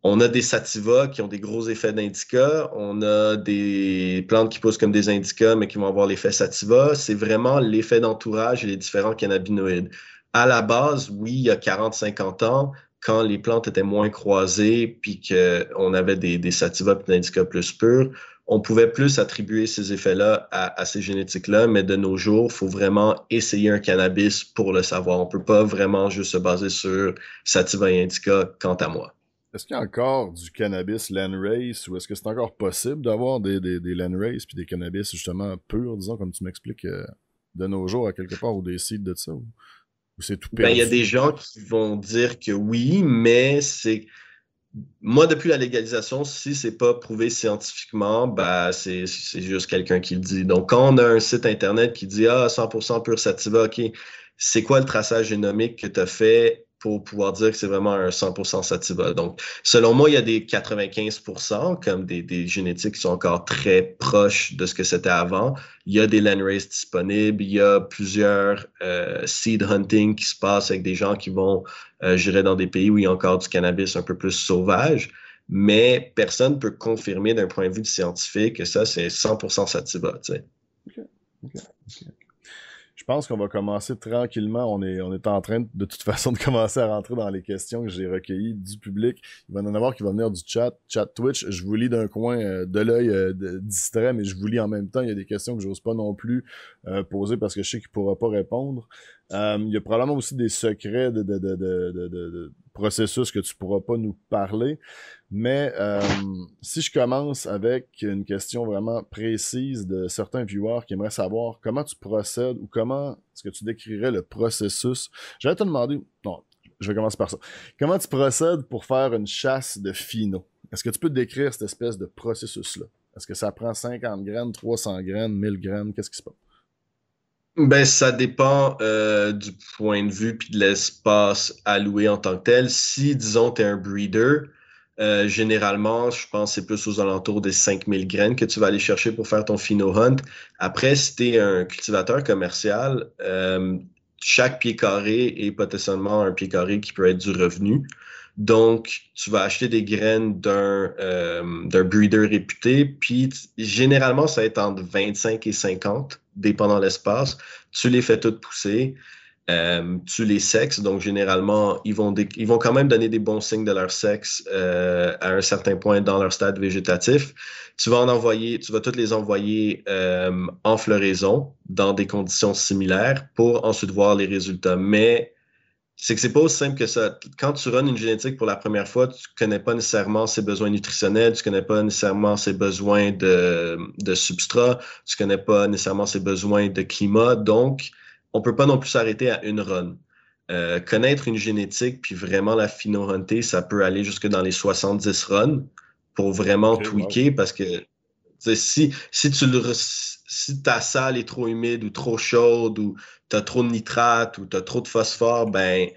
Speaker 2: on a des sativas qui ont des gros effets d'indica, on a des plantes qui poussent comme des indicas, mais qui vont avoir l'effet sativa. C'est vraiment l'effet d'entourage et les différents cannabinoïdes. À la base, oui, il y a 40-50 ans, quand les plantes étaient moins croisées, puis qu'on avait des, sativa et des plus purs, on pouvait plus attribuer ces effets-là à, ces génétiques-là, mais de nos jours, il faut vraiment essayer un cannabis pour le savoir. On ne peut pas vraiment juste se baser sur sativa et indica, quant à moi.
Speaker 1: Est-ce qu'il y a encore du cannabis Landrace ou est-ce que c'est encore possible d'avoir des, Landrace puis des cannabis justement purs, disons, comme tu m'expliques, euh, de nos jours à quelque part, ou des de ça?
Speaker 2: Ben, il y a des gens qui vont dire que oui, mais c'est. Moi, depuis la légalisation, si c'est pas prouvé scientifiquement, ben, c'est juste quelqu'un qui le dit. Donc, quand on a un site Internet qui dit Ah, 100% pur sativa, OK, c'est quoi le traçage génomique que tu as fait pour pouvoir dire que c'est vraiment un 100% sativa. Donc, selon moi, il y a des 95%, comme des, génétiques qui sont encore très proches de ce que c'était avant. Il y a des landrace disponibles, il y a plusieurs euh, seed hunting qui se passe avec des gens qui vont, euh, gérer dans des pays où il y a encore du cannabis un peu plus sauvage. Mais personne ne peut confirmer d'un point de vue scientifique que ça, c'est 100% sativa. Tu sais.
Speaker 1: Je pense qu'on va commencer tranquillement. On est, on est en train de, toute façon de commencer à rentrer dans les questions que j'ai recueillies du public. Il va y en avoir qui vont venir du chat, chat Twitch. Je vous lis d'un coin euh, de l'œil euh, distrait, mais je vous lis en même temps. Il y a des questions que j'ose pas non plus euh, poser parce que je sais qu'il pourra pas répondre. Il y a probablement aussi des secrets de processus que tu pourras pas nous parler. Mais euh, si je commence avec une question vraiment précise de certains viewers qui aimeraient savoir comment tu procèdes ou comment est-ce que tu décrirais le processus, j'allais te demander, non, je vais commencer par ça. Comment tu procèdes pour faire une chasse de finaux? Est-ce que tu peux décrire cette espèce de processus-là? Est-ce que ça prend 50 graines, 300 graines, 1000 graines? Qu'est-ce qui se passe?
Speaker 2: Ben, ça dépend euh, du point de vue puis de l'espace alloué en tant que tel. Si, disons, tu es un breeder, euh, généralement, je pense que c'est plus aux alentours des 5000 graines que tu vas aller chercher pour faire ton Phino Hunt. Après, si tu es un cultivateur commercial, euh, chaque pied carré est potentiellement un pied carré qui peut être du revenu. Donc, tu vas acheter des graines d'un euh, breeder réputé, puis généralement, ça va être entre 25 et 50, dépendant l'espace. Tu les fais toutes pousser. euh, tu les sexes. Donc, généralement, ils vont, ils vont quand même donner des bons signes de leur sexe euh, à un certain point dans leur stade végétatif. Tu vas en envoyer, tu vas toutes les envoyer euh, en floraison dans des conditions similaires pour ensuite voir les résultats. Mais c'est que c'est pas aussi simple que ça. Quand tu runs une génétique pour la première fois, tu connais pas nécessairement ses besoins nutritionnels, tu connais pas nécessairement ses besoins de, de substrat, tu connais pas nécessairement ses besoins de climat. Donc, on peut pas non plus s'arrêter à une run. Euh, connaître une génétique puis vraiment la fino-hunter, ça peut aller jusque dans les 70 runs pour vraiment tweaker parce que si, si tu le si ta salle est trop humide ou trop chaude ou tu as trop de nitrate ou tu as trop de phosphore, ben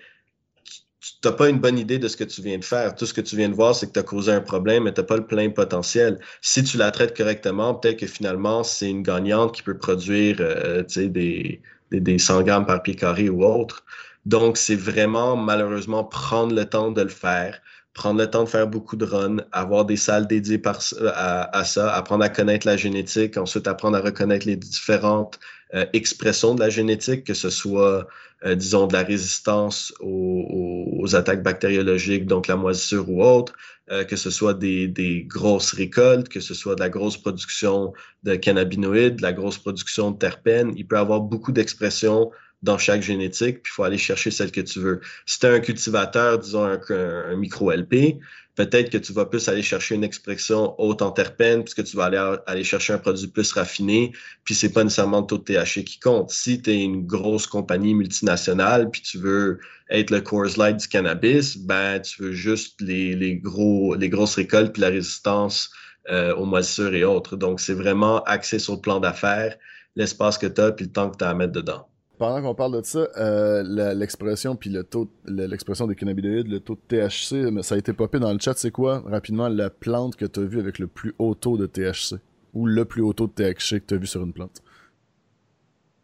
Speaker 2: tu n'as pas une bonne idée de ce que tu viens de faire. Tout ce que tu viens de voir, c'est que tu as causé un problème, mais tu n'as pas le plein potentiel. Si tu la traites correctement, peut-être que finalement, c'est une gagnante qui peut produire euh, des, des, des 100 grammes par pied carré ou autre. Donc, c'est vraiment, malheureusement, prendre le temps de le faire, prendre le temps de faire beaucoup de runs, avoir des salles dédiées par, à, ça, apprendre à connaître la génétique, ensuite apprendre à reconnaître les différentes euh, expressions de la génétique, que ce soit, euh, disons, de la résistance aux, attaques bactériologiques, donc la moisissure ou autre, euh, que ce soit des, des, grosses récoltes, que ce soit de la grosse production de cannabinoïdes, de la grosse production de terpènes. Il peut y avoir beaucoup d'expressions dans chaque génétique, puis il faut aller chercher celle que tu veux. Si tu es un cultivateur, disons un, micro-LP, peut-être que tu vas plus aller chercher une expression haute en terpènes, puisque tu vas aller, chercher un produit plus raffiné, puis c'est pas nécessairement le taux de THC qui compte. Si tu es une grosse compagnie multinationale, puis tu veux être le Coors Light du cannabis, ben tu veux juste les, les gros, les grosses récoltes, puis la résistance euh, aux moisissures et autres. Donc, c'est vraiment axé sur le plan d'affaires, l'espace que tu as, puis le temps que tu as à mettre dedans
Speaker 1: pendant qu'on parle de ça, euh, l'expression puis le taux, l'expression des cannabinoïdes, le taux de THC, ça a été popé dans le chat. C'est quoi, rapidement, la plante que tu as vue avec le plus haut taux de THC ou le plus haut taux de THC que tu as vu sur une plante?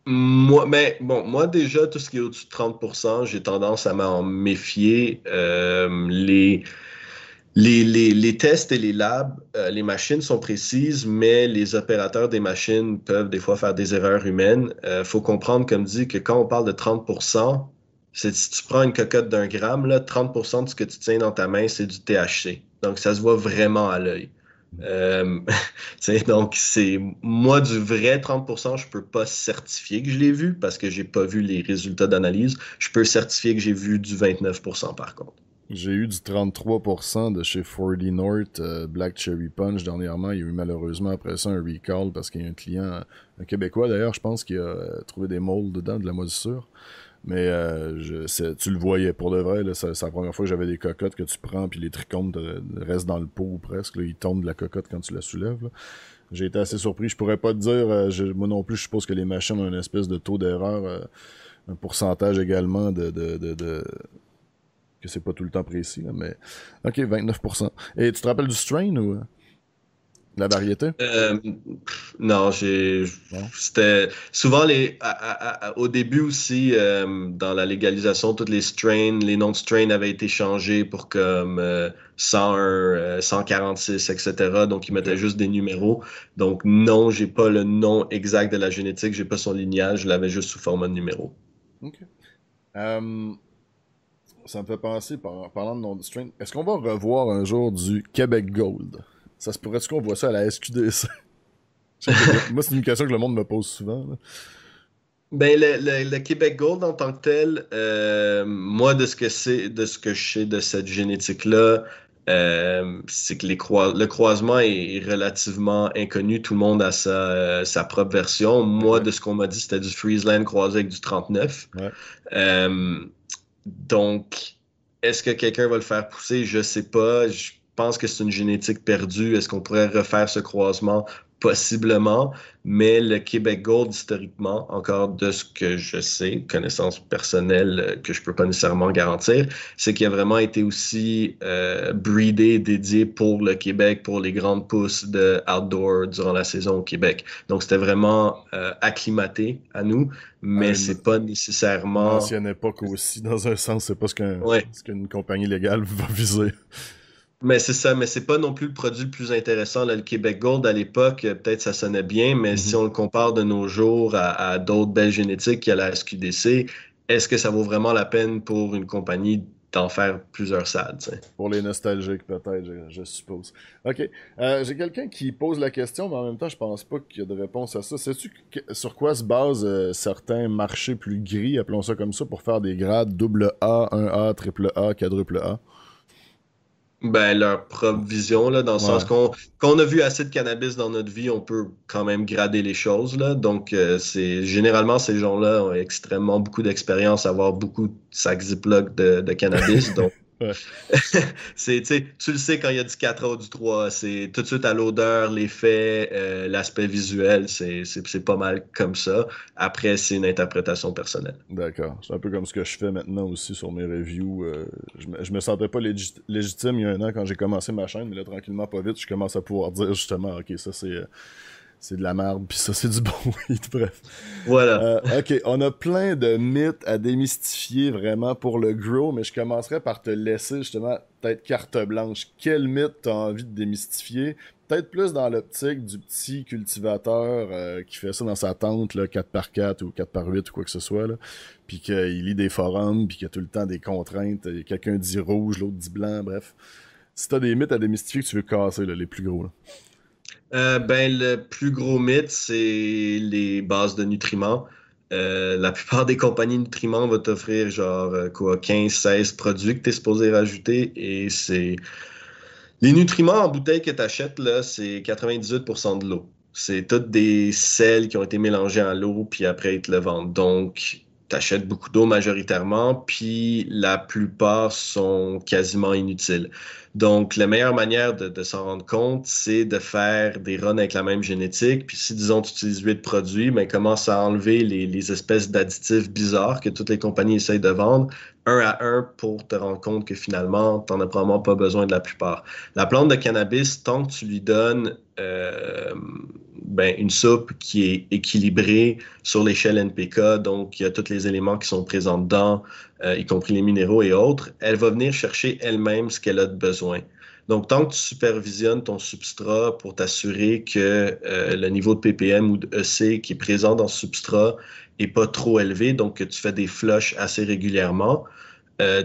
Speaker 2: Moi, mais bon, moi déjà, tout ce qui est au-dessus de 30%, j'ai tendance à m'en méfier. Euh, les les, tests et les labs, euh, les machines sont précises, mais les opérateurs des machines peuvent des fois faire des erreurs humaines. Il euh, faut comprendre, comme dit, que quand on parle de 30% c'est si tu prends une cocotte d'un gramme, là, 30% de ce que tu tiens dans ta main, c'est du THC. Donc, ça se voit vraiment à l'œil. Euh, donc, c'est moi du vrai 30%, je peux pas certifier que je l'ai vu parce que j'ai pas vu les résultats d'analyse. Je peux certifier que j'ai vu du 29% par contre.
Speaker 1: J'ai eu du 33% de chez 40 North euh, Black Cherry Punch dernièrement. Il y a eu malheureusement après ça un recall parce qu'il y a un client, un Québécois d'ailleurs, je pense, qui a euh, trouvé des molds dedans, de la moisissure. Mais euh, je, tu le voyais pour de vrai. C'est la première fois que j'avais des cocottes que tu prends puis les trichomes restent dans le pot presque. Là, ils tombent de la cocotte quand tu la soulèves. J'ai été assez surpris. Je pourrais pas te dire, moi non plus, je suppose que les machines ont une espèce de taux d'erreur, un pourcentage également de, de, de c'est pas tout le temps précis, mais ok, 29%. Et tu te rappelles du strain ou la variété?
Speaker 2: Euh, non, j'ai. C'était souvent les. au début aussi, euh, dans la légalisation, toutes les strains, les noms de strains avaient été changés pour comme 101, 146, etc. Donc ils mettaient juste des numéros. Donc non, j'ai pas le nom exact de la génétique, j'ai pas son lignage, je l'avais juste sous format de numéro.
Speaker 1: Ok. Euh, ça me fait penser, par, parlant de nom de string, est-ce qu'on va revoir un jour du Québec Gold? Ça se pourrait-tu qu'on voit ça à la SQDC? Moi, c'est une question que le monde me pose souvent.
Speaker 2: Ben, le, Québec Gold en tant que tel, euh, moi, de ce que c'est, de ce que je sais de cette génétique-là, euh, c'est que les le croisement est relativement inconnu. Tout le monde a sa, sa propre version. Moi, de ce qu'on m'a dit, c'était du Friesland croisé avec du 39. Ouais. Donc, est-ce que quelqu'un va le faire pousser? Je sais pas. Je pense que c'est une génétique perdue. Est-ce qu'on pourrait refaire ce croisement? Possiblement, mais le Québec Gold, historiquement, encore de ce que je sais, connaissance personnelle euh, que je peux pas nécessairement garantir, c'est qu'il a vraiment été aussi euh, breedé, dédié pour le Québec, pour les grandes pousses de outdoor durant la saison au Québec. Donc, c'était vraiment euh, acclimaté à nous, mais c'est pas nécessairement...
Speaker 1: Ancienne époque aussi, dans un sens, c'est pas ce qu'une compagnie légale va viser.
Speaker 2: Mais c'est ça, mais c'est pas non plus le produit le plus intéressant. le Québec Gold, à l'époque, peut-être ça sonnait bien, mais si mhm. on le compare de nos jours à, d'autres belles génétiques qui a la SQDC, est-ce que ça vaut vraiment la peine pour une compagnie d'en faire plusieurs salles.
Speaker 1: Pour les nostalgiques, peut-être, je, suppose. OK. Euh, j'ai quelqu'un qui pose la question, mais en même temps, je pense pas qu'il y a de réponse à ça. Sais-tu sur quoi se basent euh, certains marchés plus gris, appelons ça comme ça, pour faire des grades double A, 1A, triple A, quadruple A?
Speaker 2: Ben, leur propre vision, là, dans le sens qu'on qu'on a vu assez de cannabis dans notre vie, on peut quand même grader les choses. Là. Donc, euh, c'est généralement, ces gens-là ont extrêmement beaucoup d'expérience, avoir beaucoup de sacs Ziploc de, de cannabis. donc, c'est, tu le sais quand il y a du 4A ou du 3 c'est tout de suite à l'odeur, l'effet, euh, l'aspect visuel, c'est, pas mal comme ça. Après, c'est une interprétation personnelle.
Speaker 1: D'accord. C'est un peu comme ce que je fais maintenant aussi sur mes reviews. Euh, je, me, me sentais pas légitime il y a un an quand j'ai commencé ma chaîne, mais là, tranquillement, pas vite, je commence à pouvoir dire justement, ok, ça c'est euh, c'est de la merde, puis ça, c'est du bon weed, bref.
Speaker 2: Voilà.
Speaker 1: Euh, ok, on a plein de mythes à démystifier vraiment pour le grow, mais je commencerai par te laisser justement peut-être carte blanche. Quel mythe t'as envie de démystifier? Peut-être plus dans l'optique du petit cultivateur euh, qui fait ça dans sa tente, là, 4x4 ou 4x8 ou quoi que ce soit, là, puis qu'il lit des forums, puis qu'il a tout le temps des contraintes. Quelqu'un dit rouge, l'autre dit blanc, bref. Si t'as des mythes à démystifier que tu veux casser, là, les plus gros. Là.
Speaker 2: Euh, ben, le plus gros mythe, c'est les bases de nutriments. Euh, la plupart des compagnies nutriments vont t'offrir genre euh, quoi 15, 16 produits que tu es supposé rajouter et c'est les nutriments en bouteille que tu achètes là, c'est 98% de l'eau. C'est toutes des sels qui ont été mélangés en l'eau puis après ils te le vendent. Donc tu achètes beaucoup d'eau majoritairement puis la plupart sont quasiment inutiles. Donc, la meilleure manière de, s'en rendre compte, c'est de faire des runs avec la même génétique. Puis si, disons, tu utilises huit produits, mais commence à enlever les, espèces d'additifs bizarres que toutes les compagnies essayent de vendre, un à un, pour te rendre compte que finalement, tu n'en as probablement pas besoin de la plupart. La plante de cannabis, tant que tu lui donnes euh, ben, une soupe qui est équilibrée sur l'échelle NPK, donc il y a tous les éléments qui sont présents dedans, euh, y compris les minéraux et autres, elle va venir chercher elle-même ce qu'elle a de besoin. Donc, tant que tu supervisionnes ton substrat pour t'assurer que euh, le niveau de ppm ou de EC qui est présent dans ce substrat n'est pas trop élevé, donc que tu fais des flushs assez régulièrement, euh,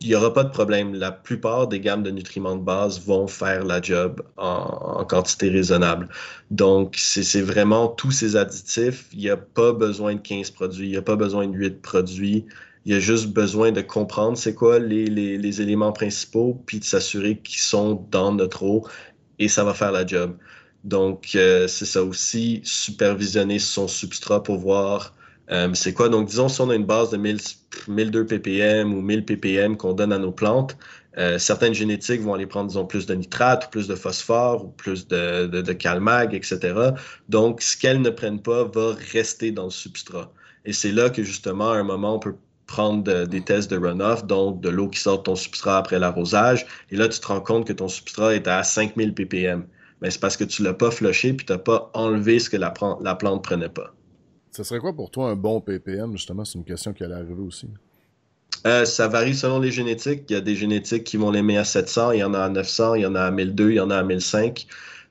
Speaker 2: il n'y aura pas de problème. La plupart des gammes de nutriments de base vont faire la job en, quantité raisonnable. Donc, c'est vraiment tous ces additifs. Il n'y a pas besoin de 15 produits, il n'y a pas besoin de 8 produits. Il y a juste besoin de comprendre c'est quoi les, les, éléments principaux, puis de s'assurer qu'ils sont dans notre eau et ça va faire la job. Donc, euh, c'est ça aussi, supervisionner son substrat pour voir euh, c'est quoi? Donc, disons, si on a une base de 1000, 1002 ppm ou 1000 ppm qu'on donne à nos plantes, euh, certaines génétiques vont aller prendre, disons, plus de nitrate ou plus de phosphore ou plus de, de, calmag, etc. Donc, ce qu'elles ne prennent pas va rester dans le substrat. Et c'est là que, justement, à un moment, on peut prendre des tests de runoff, donc de l'eau qui sort de ton substrat après l'arrosage. Et là, tu te rends compte que ton substrat est à 5000 ppm. Mais c'est parce que tu ne l'as pas flushé puis tu n'as pas enlevé ce que la, la plante prenait pas.
Speaker 1: Ce serait quoi pour toi un bon ppm? Justement, c'est une question qui allait arriver aussi.
Speaker 2: Euh, ça varie selon les génétiques. Il y a des génétiques qui vont l'aimer à 700, il y en a à 900, il y en a à 1002, il y en a à 1005.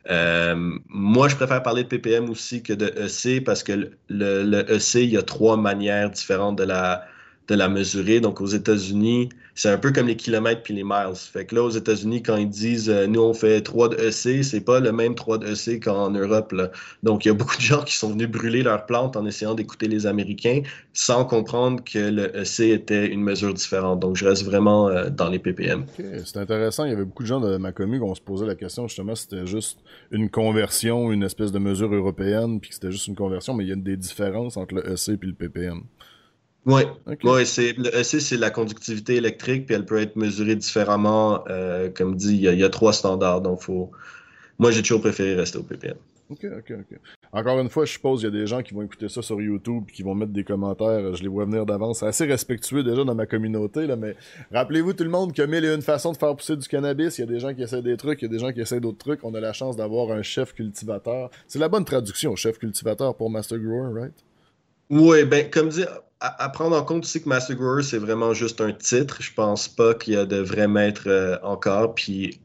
Speaker 2: Euh, moi, je préfère parler de ppm aussi que de EC parce que le, le EC, il y a trois manières différentes de la, de la mesurer. Donc, aux États-Unis, c'est un peu comme les kilomètres puis les miles. Fait que là, aux États-Unis, quand ils disent euh, nous, on fait 3 de EC, c'est pas le même 3 de EC qu'en Europe. Donc, il y a beaucoup de gens qui sont venus brûler leurs plantes en essayant d'écouter les Américains sans comprendre que le EC était une mesure différente. Donc, je reste vraiment euh, dans les ppm.
Speaker 1: C'est intéressant. Il y avait beaucoup de gens de ma commune qui se posait la question justement c'était juste une conversion, une espèce de mesure européenne, puis que c'était juste une conversion, mais il y a des différences entre le EC et le ppm.
Speaker 2: Oui, ouais, c'est, le EC, c'est la conductivité électrique, puis elle peut être mesurée différemment. Euh, comme dit, il y, a, trois standards, donc faut. Moi, j'ai toujours préféré rester au ppm.
Speaker 1: Ok, ok, ok. Encore une fois, je suppose qu'il y a des gens qui vont écouter ça sur YouTube qui vont mettre des commentaires. Je les vois venir d'avance. C'est assez respectueux déjà dans ma communauté, là, mais rappelez-vous tout le monde que mille et une façons de faire pousser du cannabis. Il y a des gens qui essaient des trucs, il y a des gens qui essaient d'autres trucs. On a la chance d'avoir un chef cultivateur. C'est la bonne traduction, chef cultivateur pour Master Grower, right?
Speaker 2: Oui, ben, comme dit, à, prendre en compte aussi que Master Grower, c'est vraiment juste un titre. Je pense pas qu'il y a de vrais maîtres euh, encore. Puis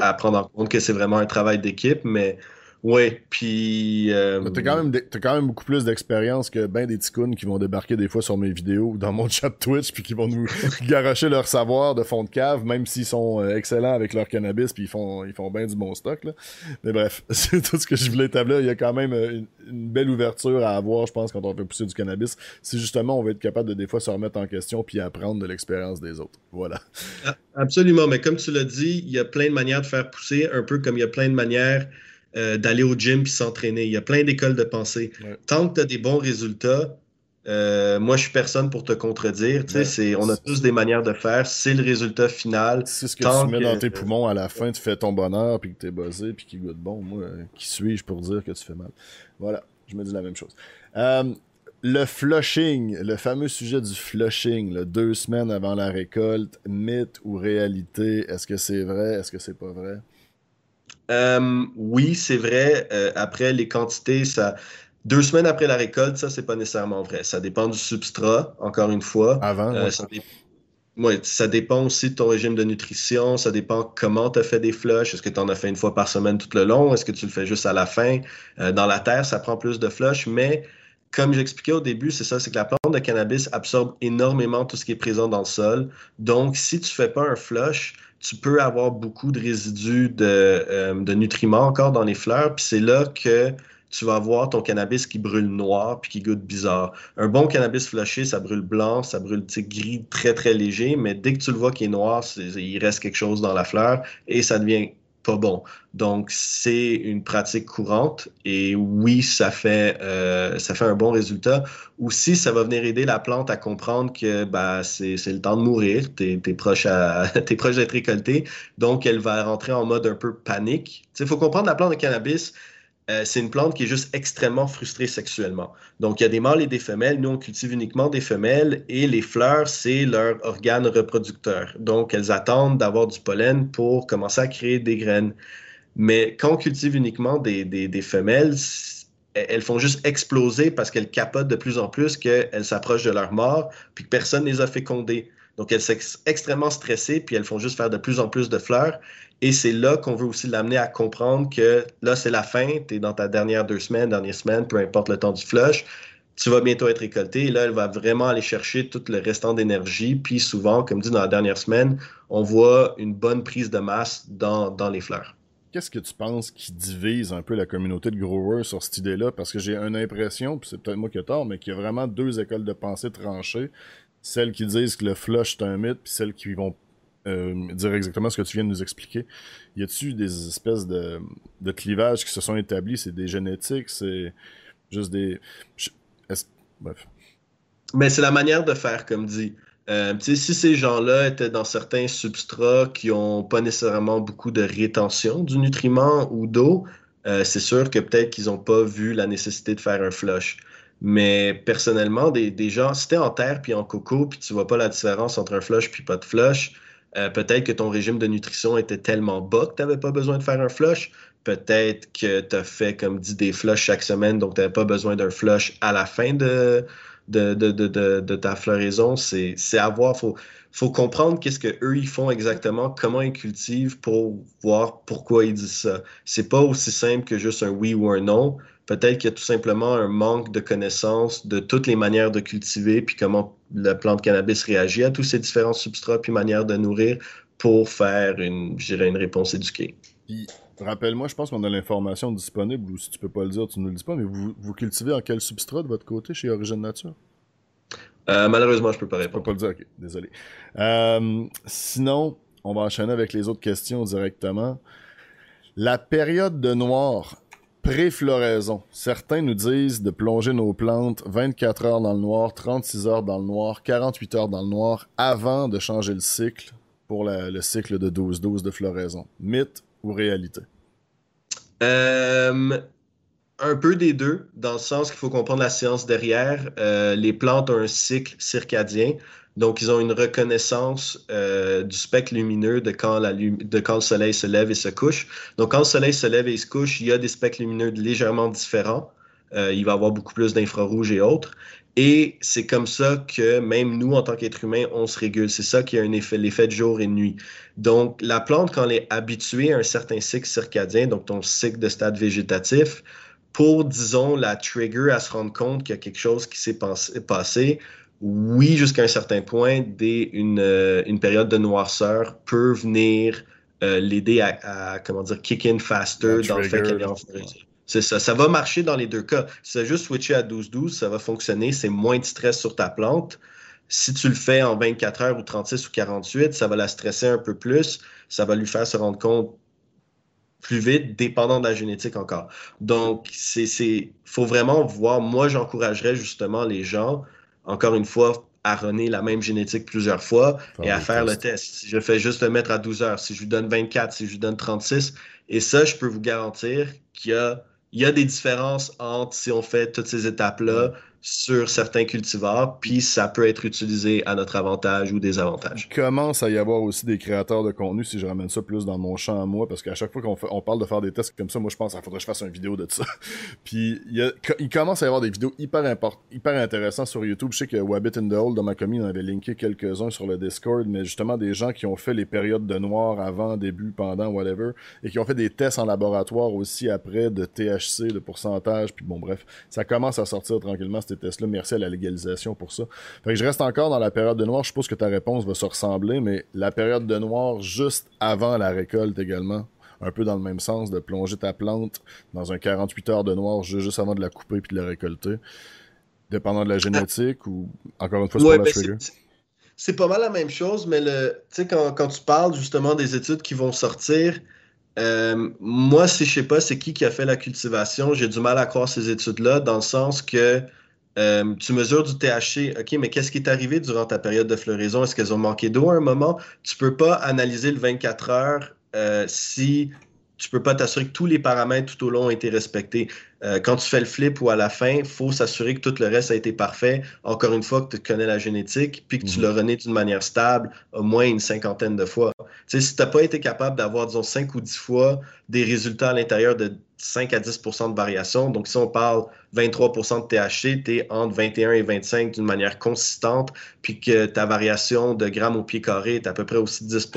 Speaker 2: à prendre en compte que c'est vraiment un travail d'équipe. Mais Oui, puis. Euh...
Speaker 1: T'as quand, même as quand même beaucoup plus d'expérience que ben des ticounes qui vont débarquer des fois sur mes vidéos ou dans mon chat Twitch puis qui vont nous garocher leur savoir de fond de cave, même s'ils sont euh, excellents avec leur cannabis puis ils font, ils font bien du bon stock. Là. Mais bref, c'est tout ce que je voulais établir. Il y a quand même euh, une, belle ouverture à avoir, je pense, quand on fait pousser du cannabis. Si justement on va être capable de des fois se remettre en question puis apprendre de l'expérience des autres. Voilà.
Speaker 2: Absolument, mais comme tu l'as dit, il y a plein de manières de faire pousser, un peu comme il y a plein de manières euh, d'aller au gym puis s'entraîner. Il y a plein d'écoles de pensée. Tant que tu as des bons résultats, euh, moi, je suis personne pour te contredire. on a tous des manières de faire. C'est le résultat final.
Speaker 1: C'est ce que tu mets dans tes poumons à la fin, tu fais ton bonheur, puis que tu es buzzé, puis qu'il goûte bon. Moi, qui suis-je pour dire que tu fais mal? Voilà, je me dis la même chose. Euh, le flushing, le fameux sujet du flushing, deux semaines avant la récolte, mythe ou réalité, est-ce que c'est vrai, est-ce que c'est pas vrai?
Speaker 2: Euh, oui, c'est vrai. Euh, après, les quantités, ça. Deux semaines après la récolte, ça, c'est pas nécessairement vrai. Ça dépend du substrat, encore une fois.
Speaker 1: Avant. Euh,
Speaker 2: ça, ça, dépend aussi de ton régime de nutrition. Ça dépend comment tu as fait des flushs. Est-ce que tu en as fait une fois par semaine tout le long? Est-ce que tu le fais juste à la fin? dans la terre, ça prend plus de flush, mais comme j'expliquais au début, c'est ça, c'est que la plante de cannabis absorbe énormément tout ce qui est présent dans le sol. Donc, si tu fais pas un flush, tu peux avoir beaucoup de résidus de, euh, de nutriments encore dans les fleurs, puis c'est là que tu vas voir ton cannabis qui brûle noir puis qui goûte bizarre. Un bon cannabis flushé, ça brûle blanc, ça brûle gris très très léger, mais dès que tu le vois qui est noir, il reste quelque chose dans la fleur et ça devient pas bon. Donc, c'est une pratique courante et oui, ça fait, euh, ça fait un bon résultat. Aussi, ça va venir aider la plante à comprendre que bah, c'est le temps de mourir, tu es, proche, proche d'être récolté. Donc, elle va rentrer en mode un peu panique. Il faut comprendre la plante de cannabis, euh, c'est une plante qui est juste extrêmement frustrée sexuellement. Donc, il y a des mâles et des femelles. Nous, on cultive uniquement des femelles et les fleurs, c'est leur organe reproducteur. Donc, elles attendent d'avoir du pollen pour commencer à créer des graines. Mais quand on cultive uniquement des, des, femelles, elles font juste exploser parce qu'elles capotent de plus en plus qu'elles s'approchent de leur mort puis que personne ne les a fécondées. Donc, elles sont extrêmement stressées, puis elles font juste faire de plus en plus de fleurs. Et c'est là qu'on veut aussi l'amener à comprendre que là, c'est la fin, tu es dans ta dernière deux semaines, dernière semaine, peu importe le temps du flush, tu vas bientôt être récolté. Et là, elle va vraiment aller chercher tout le restant d'énergie. Puis souvent, comme dit dans la dernière semaine, on voit une bonne prise de masse dans, dans les fleurs.
Speaker 1: Qu'est-ce que tu penses qui divise un peu la communauté de growers sur cette idée-là? Parce que j'ai une impression, puis c'est peut-être moi qui ai tort, mais qu'il y a vraiment deux écoles de pensée tranchées. Celles qui disent que le flush est un mythe, puis celles qui vont euh, dire exactement ce que tu viens de nous expliquer. Y a-tu des espèces de, clivages qui se sont établis? C'est des génétiques? C'est juste des. Bref.
Speaker 2: Mais c'est la manière de faire, comme dit. Euh, si ces gens-là étaient dans certains substrats qui n'ont pas nécessairement beaucoup de rétention du nutriment ou d'eau, euh, c'est sûr que peut-être qu'ils n'ont pas vu la nécessité de faire un flush. Mais personnellement, des, des gens, si t'es en terre puis en coco, puis tu vois pas la différence entre un flush puis pas de flush, euh, peut-être que ton régime de nutrition était tellement bas que tu n'avais pas besoin de faire un flush. Peut-être que tu as fait, comme dit, des flushs chaque semaine, donc tu n'avais pas besoin d'un flush à la fin de, de, ta floraison. C'est à voir. Il faut, faut comprendre qu'est-ce qu'eux, ils font exactement, comment ils cultivent pour voir pourquoi ils disent ça. C'est pas aussi simple que juste un oui ou un non. Peut-être qu'il y a tout simplement un manque de connaissance de toutes les manières de cultiver, puis comment la plante cannabis réagit à tous ces différents substrats, puis manières de nourrir pour faire une, une réponse éduquée.
Speaker 1: Puis, rappelle-moi, je pense qu'on a l'information disponible, ou si tu peux pas le dire, tu ne le dis pas, mais vous, vous cultivez en quel substrat de votre côté chez Origine Nature?
Speaker 2: Euh, malheureusement, je peux pas répondre.
Speaker 1: Je peux pas le dire, ok, désolé. Euh, sinon, on va enchaîner avec les autres questions directement. La période de noir Pré-floraison. Certains nous disent de plonger nos plantes 24 heures dans le noir, 36 heures dans le noir, 48 heures dans le noir avant de changer le cycle pour le cycle de 12-12 de floraison. Mythe ou réalité?
Speaker 2: Euh, un peu des deux, dans le sens qu'il faut comprendre la science derrière. Euh, les plantes ont un cycle circadien. Donc, ils ont une reconnaissance euh, du spectre lumineux de quand, le soleil se lève et se couche. Donc, quand le soleil se lève et se couche, il y a des spectres lumineux légèrement différents. euh, il va avoir beaucoup plus d'infrarouge et autres. Et c'est comme ça que même nous, en tant qu'être humain, on se régule. C'est ça qui a un effet, l'effet de jour et de nuit. Donc, la plante, quand elle est habituée à un certain cycle circadien, donc ton cycle de stade végétatif, pour, disons, la trigger à se rendre compte qu'il y a quelque chose qui s'est passé, oui, jusqu'à un certain point, dès une, euh, une, période de noirceur peut venir euh, l'aider à, comment dire, kick in faster dans le fait qu'elle est en c'est ça. Ça va marcher dans les deux cas. Si tu as juste switché à 12-12, ça va fonctionner. C'est moins de stress sur ta plante. Si tu le fais en 24 heures ou 36 ou 48, ça va la stresser un peu plus. Ça va lui faire se rendre compte plus vite, dépendant de la génétique encore. Donc, c'est, faut vraiment voir. Moi, j'encouragerais justement les gens, encore une fois, à runner la même génétique plusieurs fois et à faire le test. Si je fais juste le mettre à 12 heures, si je lui donne 24, si je lui donne 36, et ça, je peux vous garantir qu'il y a il y a des différences entre si on fait toutes ces étapes-là sur certains cultivars, puis ça peut être utilisé à notre avantage ou désavantage.
Speaker 1: Il commence à y avoir aussi des créateurs de contenu, si je ramène ça plus dans mon champ à moi, parce qu'à chaque fois qu'on on parle de faire des tests comme ça, moi je pense qu'il faudrait que je fasse une vidéo de ça. puis il, commence à y avoir des vidéos hyper, hyper intéressantes sur YouTube. Je sais que Wabbit in the Hole, dans ma commune, on avait linké quelques-uns sur le Discord, mais justement des gens qui ont fait les périodes de noir avant, début, pendant, whatever, et qui ont fait des tests en laboratoire aussi après de THC, de pourcentage, puis bon bref, ça commence à sortir tranquillement ces tests-là. Merci à la légalisation pour ça. Fait que je reste encore dans la période de noir. Je suppose que ta réponse va se ressembler, mais la période de noir juste avant la récolte également. Un peu dans le même sens, de plonger ta plante dans un 48 heures de noir juste avant de la couper puis de la récolter. Dépendant de la génétique ou encore une fois, c'est
Speaker 2: la ben, C'est pas mal la même chose, mais le, quand, quand tu parles justement des études qui vont sortir, euh, moi, si je sais pas c'est qui qui a fait la cultivation, j'ai du mal à croire ces études-là, dans le sens que euh, tu mesures du THC, OK, mais qu'est-ce qui est arrivé durant ta période de floraison? Est-ce qu'elles ont manqué d'eau à un moment? Tu peux pas analyser le 24 heures euh, si tu peux pas t'assurer que tous les paramètres tout au long ont été respectés. Euh, quand tu fais le flip ou à la fin, il faut s'assurer que tout le reste a été parfait. Encore une fois, que tu connais la génétique, puis que tu mhm. l'as rené d'une manière stable au moins une cinquantaine de fois. Tu sais, si tu n'as pas été capable d'avoir, disons, 5 ou 10 fois des résultats à l'intérieur de 5 à 10% de variation, donc si on parle 23% de THC, tu es entre 21 et 25 d'une manière consistante, puis que ta variation de grammes au pied carré est à peu près aussi 10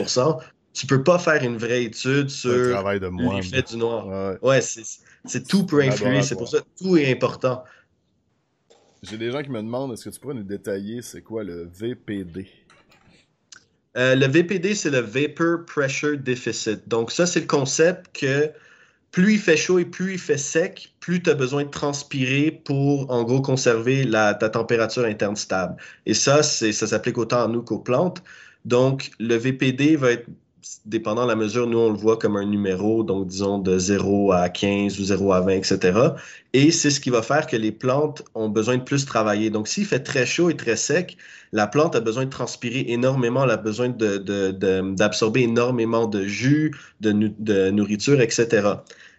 Speaker 2: tu peux pas faire une vraie étude sur l'effet du noir. Ouais, c'est tout peut influer. C'est pour ça que tout est important.
Speaker 1: J'ai des gens qui me demandent est-ce que tu pourrais nous détailler c'est quoi le VPD
Speaker 2: euh, Le VPD, c'est le Vapor Pressure Deficit. Donc, ça, c'est le concept que plus il fait chaud et plus il fait sec, plus tu as besoin de transpirer pour, en gros, conserver la, ta température interne stable. Et ça, ça s'applique autant à nous qu'aux plantes. Donc, le VPD va être dépendant de la mesure, nous, on le voit comme un numéro, donc disons de 0 à 15 ou 0 à 20, etc. Et c'est ce qui va faire que les plantes ont besoin de plus travailler. Donc, s'il fait très chaud et très sec, la plante a besoin de transpirer énormément, elle a besoin d'absorber énormément de jus, de, nourriture, etc.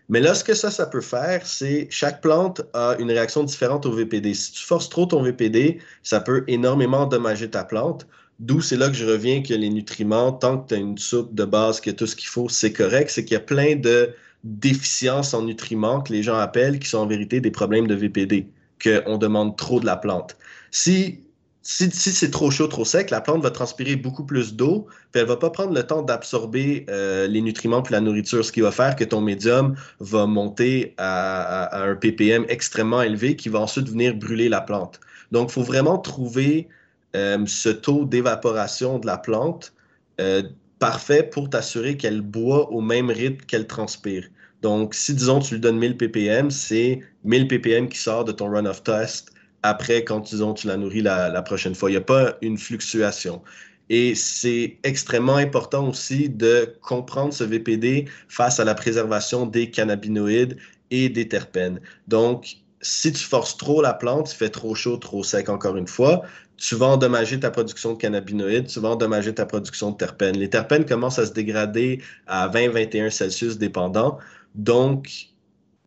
Speaker 2: Mais là, ce que ça, ça peut faire, c'est chaque plante a une réaction différente au VPD. Si tu forces trop ton VPD, ça peut énormément endommager ta plante. D'où c'est là que je reviens que les nutriments, tant que tu as une soupe de base, que tout ce qu'il faut, c'est correct. C'est qu'il y a plein de déficiences en nutriments que les gens appellent, qui sont en vérité des problèmes de VPD, qu'on demande trop de la plante. Si, c'est trop chaud, trop sec, la plante va transpirer beaucoup plus d'eau, puis elle va pas prendre le temps d'absorber euh, les nutriments puis la nourriture, ce qui va faire que ton médium va monter à, à un ppm extrêmement élevé qui va ensuite venir brûler la plante. Donc, il faut vraiment trouver euh, ce taux d'évaporation de la plante euh, parfait pour t'assurer qu'elle boit au même rythme qu'elle transpire. Donc, si disons tu lui donnes 1000 ppm, c'est 1000 ppm qui sort de ton run-off test après quand disons tu la nourris la, prochaine fois. Il n'y a pas une fluctuation. Et c'est extrêmement important aussi de comprendre ce VPD face à la préservation des cannabinoïdes et des terpènes. Donc, si tu forces trop la plante, il fait trop chaud, trop sec encore une fois, tu vas endommager ta production de cannabinoïdes, tu vas endommager ta production de terpènes. Les terpènes commencent à se dégrader à 20-21 Celsius dépendant. Donc,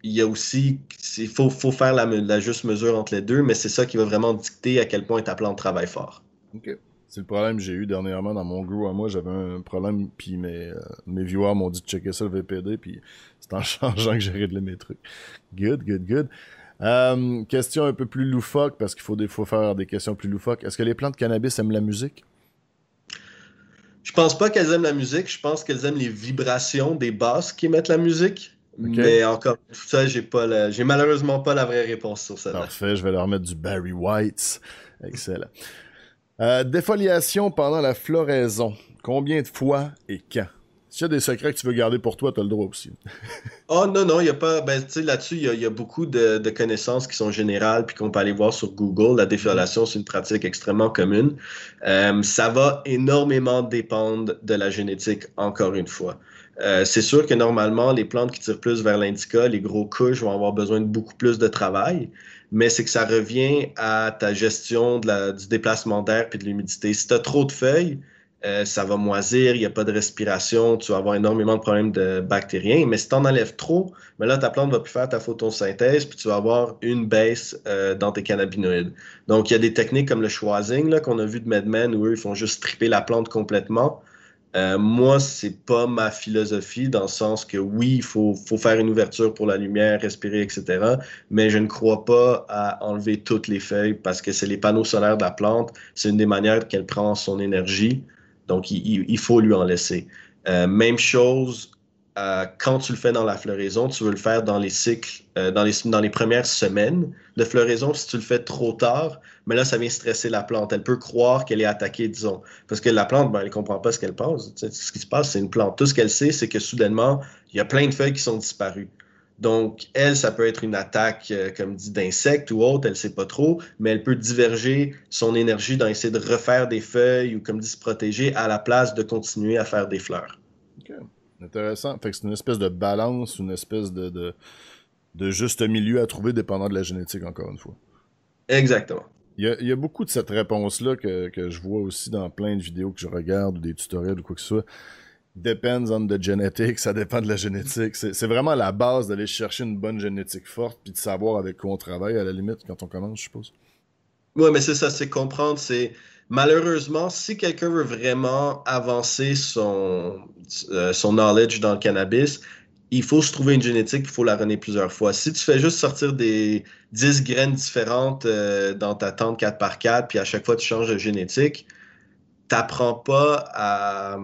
Speaker 2: il y a aussi, il faut, faire la, juste mesure entre les deux, mais c'est ça qui va vraiment dicter à quel point ta plante travaille fort.
Speaker 1: OK. C'est le problème que j'ai eu dernièrement dans mon groupe à moi. J'avais un problème, puis mes, euh, mes viewers m'ont dit de checker ça le VPD, puis c'est en changeant que j'ai réglé mes trucs. Good, good, good. Euh, question un peu plus loufoque, parce qu'il faut, des, faut faire des questions plus loufoques. Est-ce que les plantes de cannabis aiment la musique?
Speaker 2: Je pense pas qu'elles aiment la musique. Je pense qu'elles aiment les vibrations des basses qui émettent la musique. Mais encore tout ça, j'ai pas j'ai malheureusement pas la vraie réponse sur ça.
Speaker 1: Parfait, je vais leur mettre du Barry White. Excellent. Euh, défoliation pendant la floraison. Combien de fois et quand? S'il y a des secrets que tu veux garder pour toi, tu as le droit aussi.
Speaker 2: oh non, non, il n'y a pas. Ben, là-dessus, il y, a beaucoup de, connaissances qui sont générales puis qu'on peut aller voir sur Google. La défoliation, c'est une pratique extrêmement commune. Euh, ça va énormément dépendre de la génétique, encore une fois. Euh, c'est sûr que normalement, les plantes qui tirent plus vers l'indica, les gros couches vont avoir besoin de beaucoup plus de travail, mais c'est que ça revient à ta gestion du déplacement d'air et de l'humidité. Si tu as trop de feuilles, euh, ça va moisir, il n'y a pas de respiration, tu vas avoir énormément de problèmes de bactériens. Mais si tu en enlèves trop, mais là, ta plante va plus faire ta photosynthèse, puis tu vas avoir une baisse euh, dans tes cannabinoïdes. Donc, il y a des techniques comme le schwazing qu'on a vu de MedMen où eux, ils font juste stripper la plante complètement. Euh, moi, c'est pas ma philosophie dans le sens que oui, il faut, faut, faire une ouverture pour la lumière, respirer, etc. Mais je ne crois pas à enlever toutes les feuilles parce que c'est les panneaux solaires de la plante. C'est une des manières qu'elle prend son énergie. Donc, il, faut lui en laisser. Euh, même chose, euh, quand tu le fais dans la floraison, tu veux le faire dans les cycles, euh, dans, les, premières semaines de floraison. Si tu le fais trop tard, mais là, ça vient stresser la plante. Elle peut croire qu'elle est attaquée, disons. Parce que la plante, ben, elle ne comprend pas ce qu'elle pense. ce qui se passe, c'est une plante. Tout ce qu'elle sait, c'est que soudainement, il y a plein de feuilles qui sont disparues. Donc, elle, ça peut être une attaque, euh, comme dit, d'insectes ou autre, elle ne sait pas trop, mais elle peut diverger son énergie dans essayer de refaire des feuilles ou, comme dit, se protéger à la place de continuer à faire des fleurs.
Speaker 1: OK. Intéressant. Fait que c'est une espèce de balance, une espèce de, de, juste milieu à trouver dépendant de la génétique, encore une fois.
Speaker 2: Exactement.
Speaker 1: Il y, a, beaucoup de cette réponse-là que, que, je vois aussi dans plein de vidéos que je regarde ou des tutoriels ou quoi que ce soit depends on the genetics, ça dépend de la génétique. C'est vraiment la base d'aller chercher une bonne génétique forte puis de savoir avec quoi on travaille à la limite quand on commence, je suppose.
Speaker 2: Oui, mais c'est ça, c'est comprendre, c'est malheureusement, si quelqu'un veut vraiment avancer son, euh, son knowledge dans le cannabis, il faut se trouver une génétique, il faut la runner plusieurs fois. Si tu fais juste sortir des 10 graines différentes euh, dans ta tente 4x4, puis à chaque fois tu changes de génétique, t'apprends pas à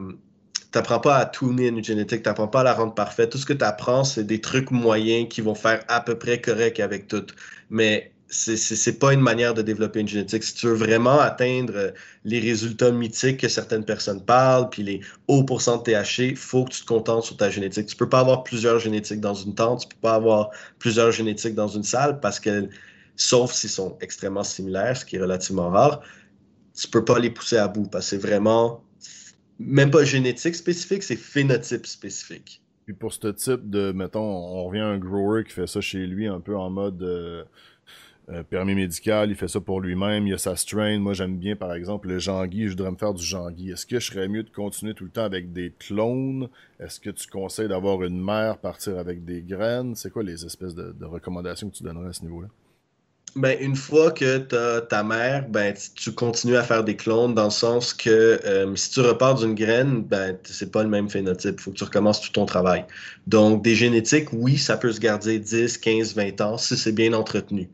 Speaker 2: t'apprends pas à tuner une génétique, t'apprends pas à la rendre parfaite. Tout ce que tu apprends, c'est des trucs moyens qui vont faire à peu près correct avec tout. Mais c'est pas une manière de développer une génétique. Si tu veux vraiment atteindre les résultats mythiques que certaines personnes parlent, puis les hauts pourcents de THC, faut que tu te contentes sur ta génétique. Tu peux pas avoir plusieurs génétiques dans une tente, tu peux pas avoir plusieurs génétiques dans une salle parce que, sauf s'ils sont extrêmement similaires, ce qui est relativement rare, tu peux pas les pousser à bout parce que c'est vraiment même pas génétique spécifique, c'est phénotype spécifique.
Speaker 1: Puis pour ce type de, mettons, on revient à un grower qui fait ça chez lui un peu en mode euh, euh, permis médical, il fait ça pour lui-même, il a sa strain. Moi, j'aime bien, par exemple, le Jean-Guy, je voudrais me faire du Jean-Guy. Est-ce que je serais mieux de continuer tout le temps avec des clones? Est-ce que tu conseilles d'avoir une mère, partir avec des graines? C'est quoi les espèces de recommandations que tu donnerais à ce niveau-là?
Speaker 2: Ben, une fois que tu ta mère, ben, tu continues à faire des clones dans le sens que euh, si tu repars d'une graine, ben, c'est pas le même phénotype. Il faut que tu recommences tout ton travail. Donc, des génétiques, oui, ça peut se garder 10, 15, 20 ans si c'est bien entretenu.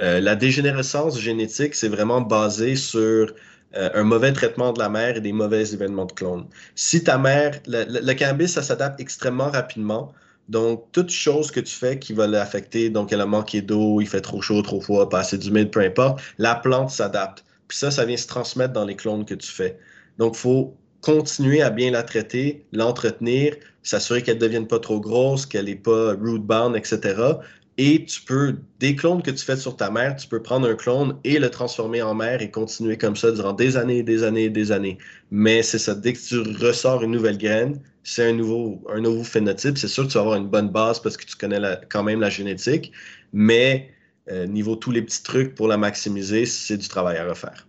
Speaker 2: Euh, la dégénérescence génétique, c'est vraiment basé sur euh, un mauvais traitement de la mère et des mauvais événements de clones. Si ta mère, le cannabis, ça s'adapte extrêmement rapidement. Donc, toute chose que tu fais qui va l'affecter, donc elle a manqué d'eau, il fait trop chaud, trop froid, pas assez d'humide, peu importe, la plante s'adapte. Puis ça, ça vient se transmettre dans les clones que tu fais. Donc, il faut continuer à bien la traiter, l'entretenir, s'assurer qu'elle ne devienne pas trop grosse, qu'elle n'est pas root bound, etc. Et tu peux, des clones que tu fais sur ta mère, tu peux prendre un clone et le transformer en mère et continuer comme ça durant des années, des années, des années. Mais c'est ça, dès que tu ressors une nouvelle graine, c'est un nouveau, un nouveau phénotype. C'est sûr que tu vas avoir une bonne base parce que tu connais quand même la génétique, mais euh, niveau tous les petits trucs pour la maximiser, c'est du travail à refaire.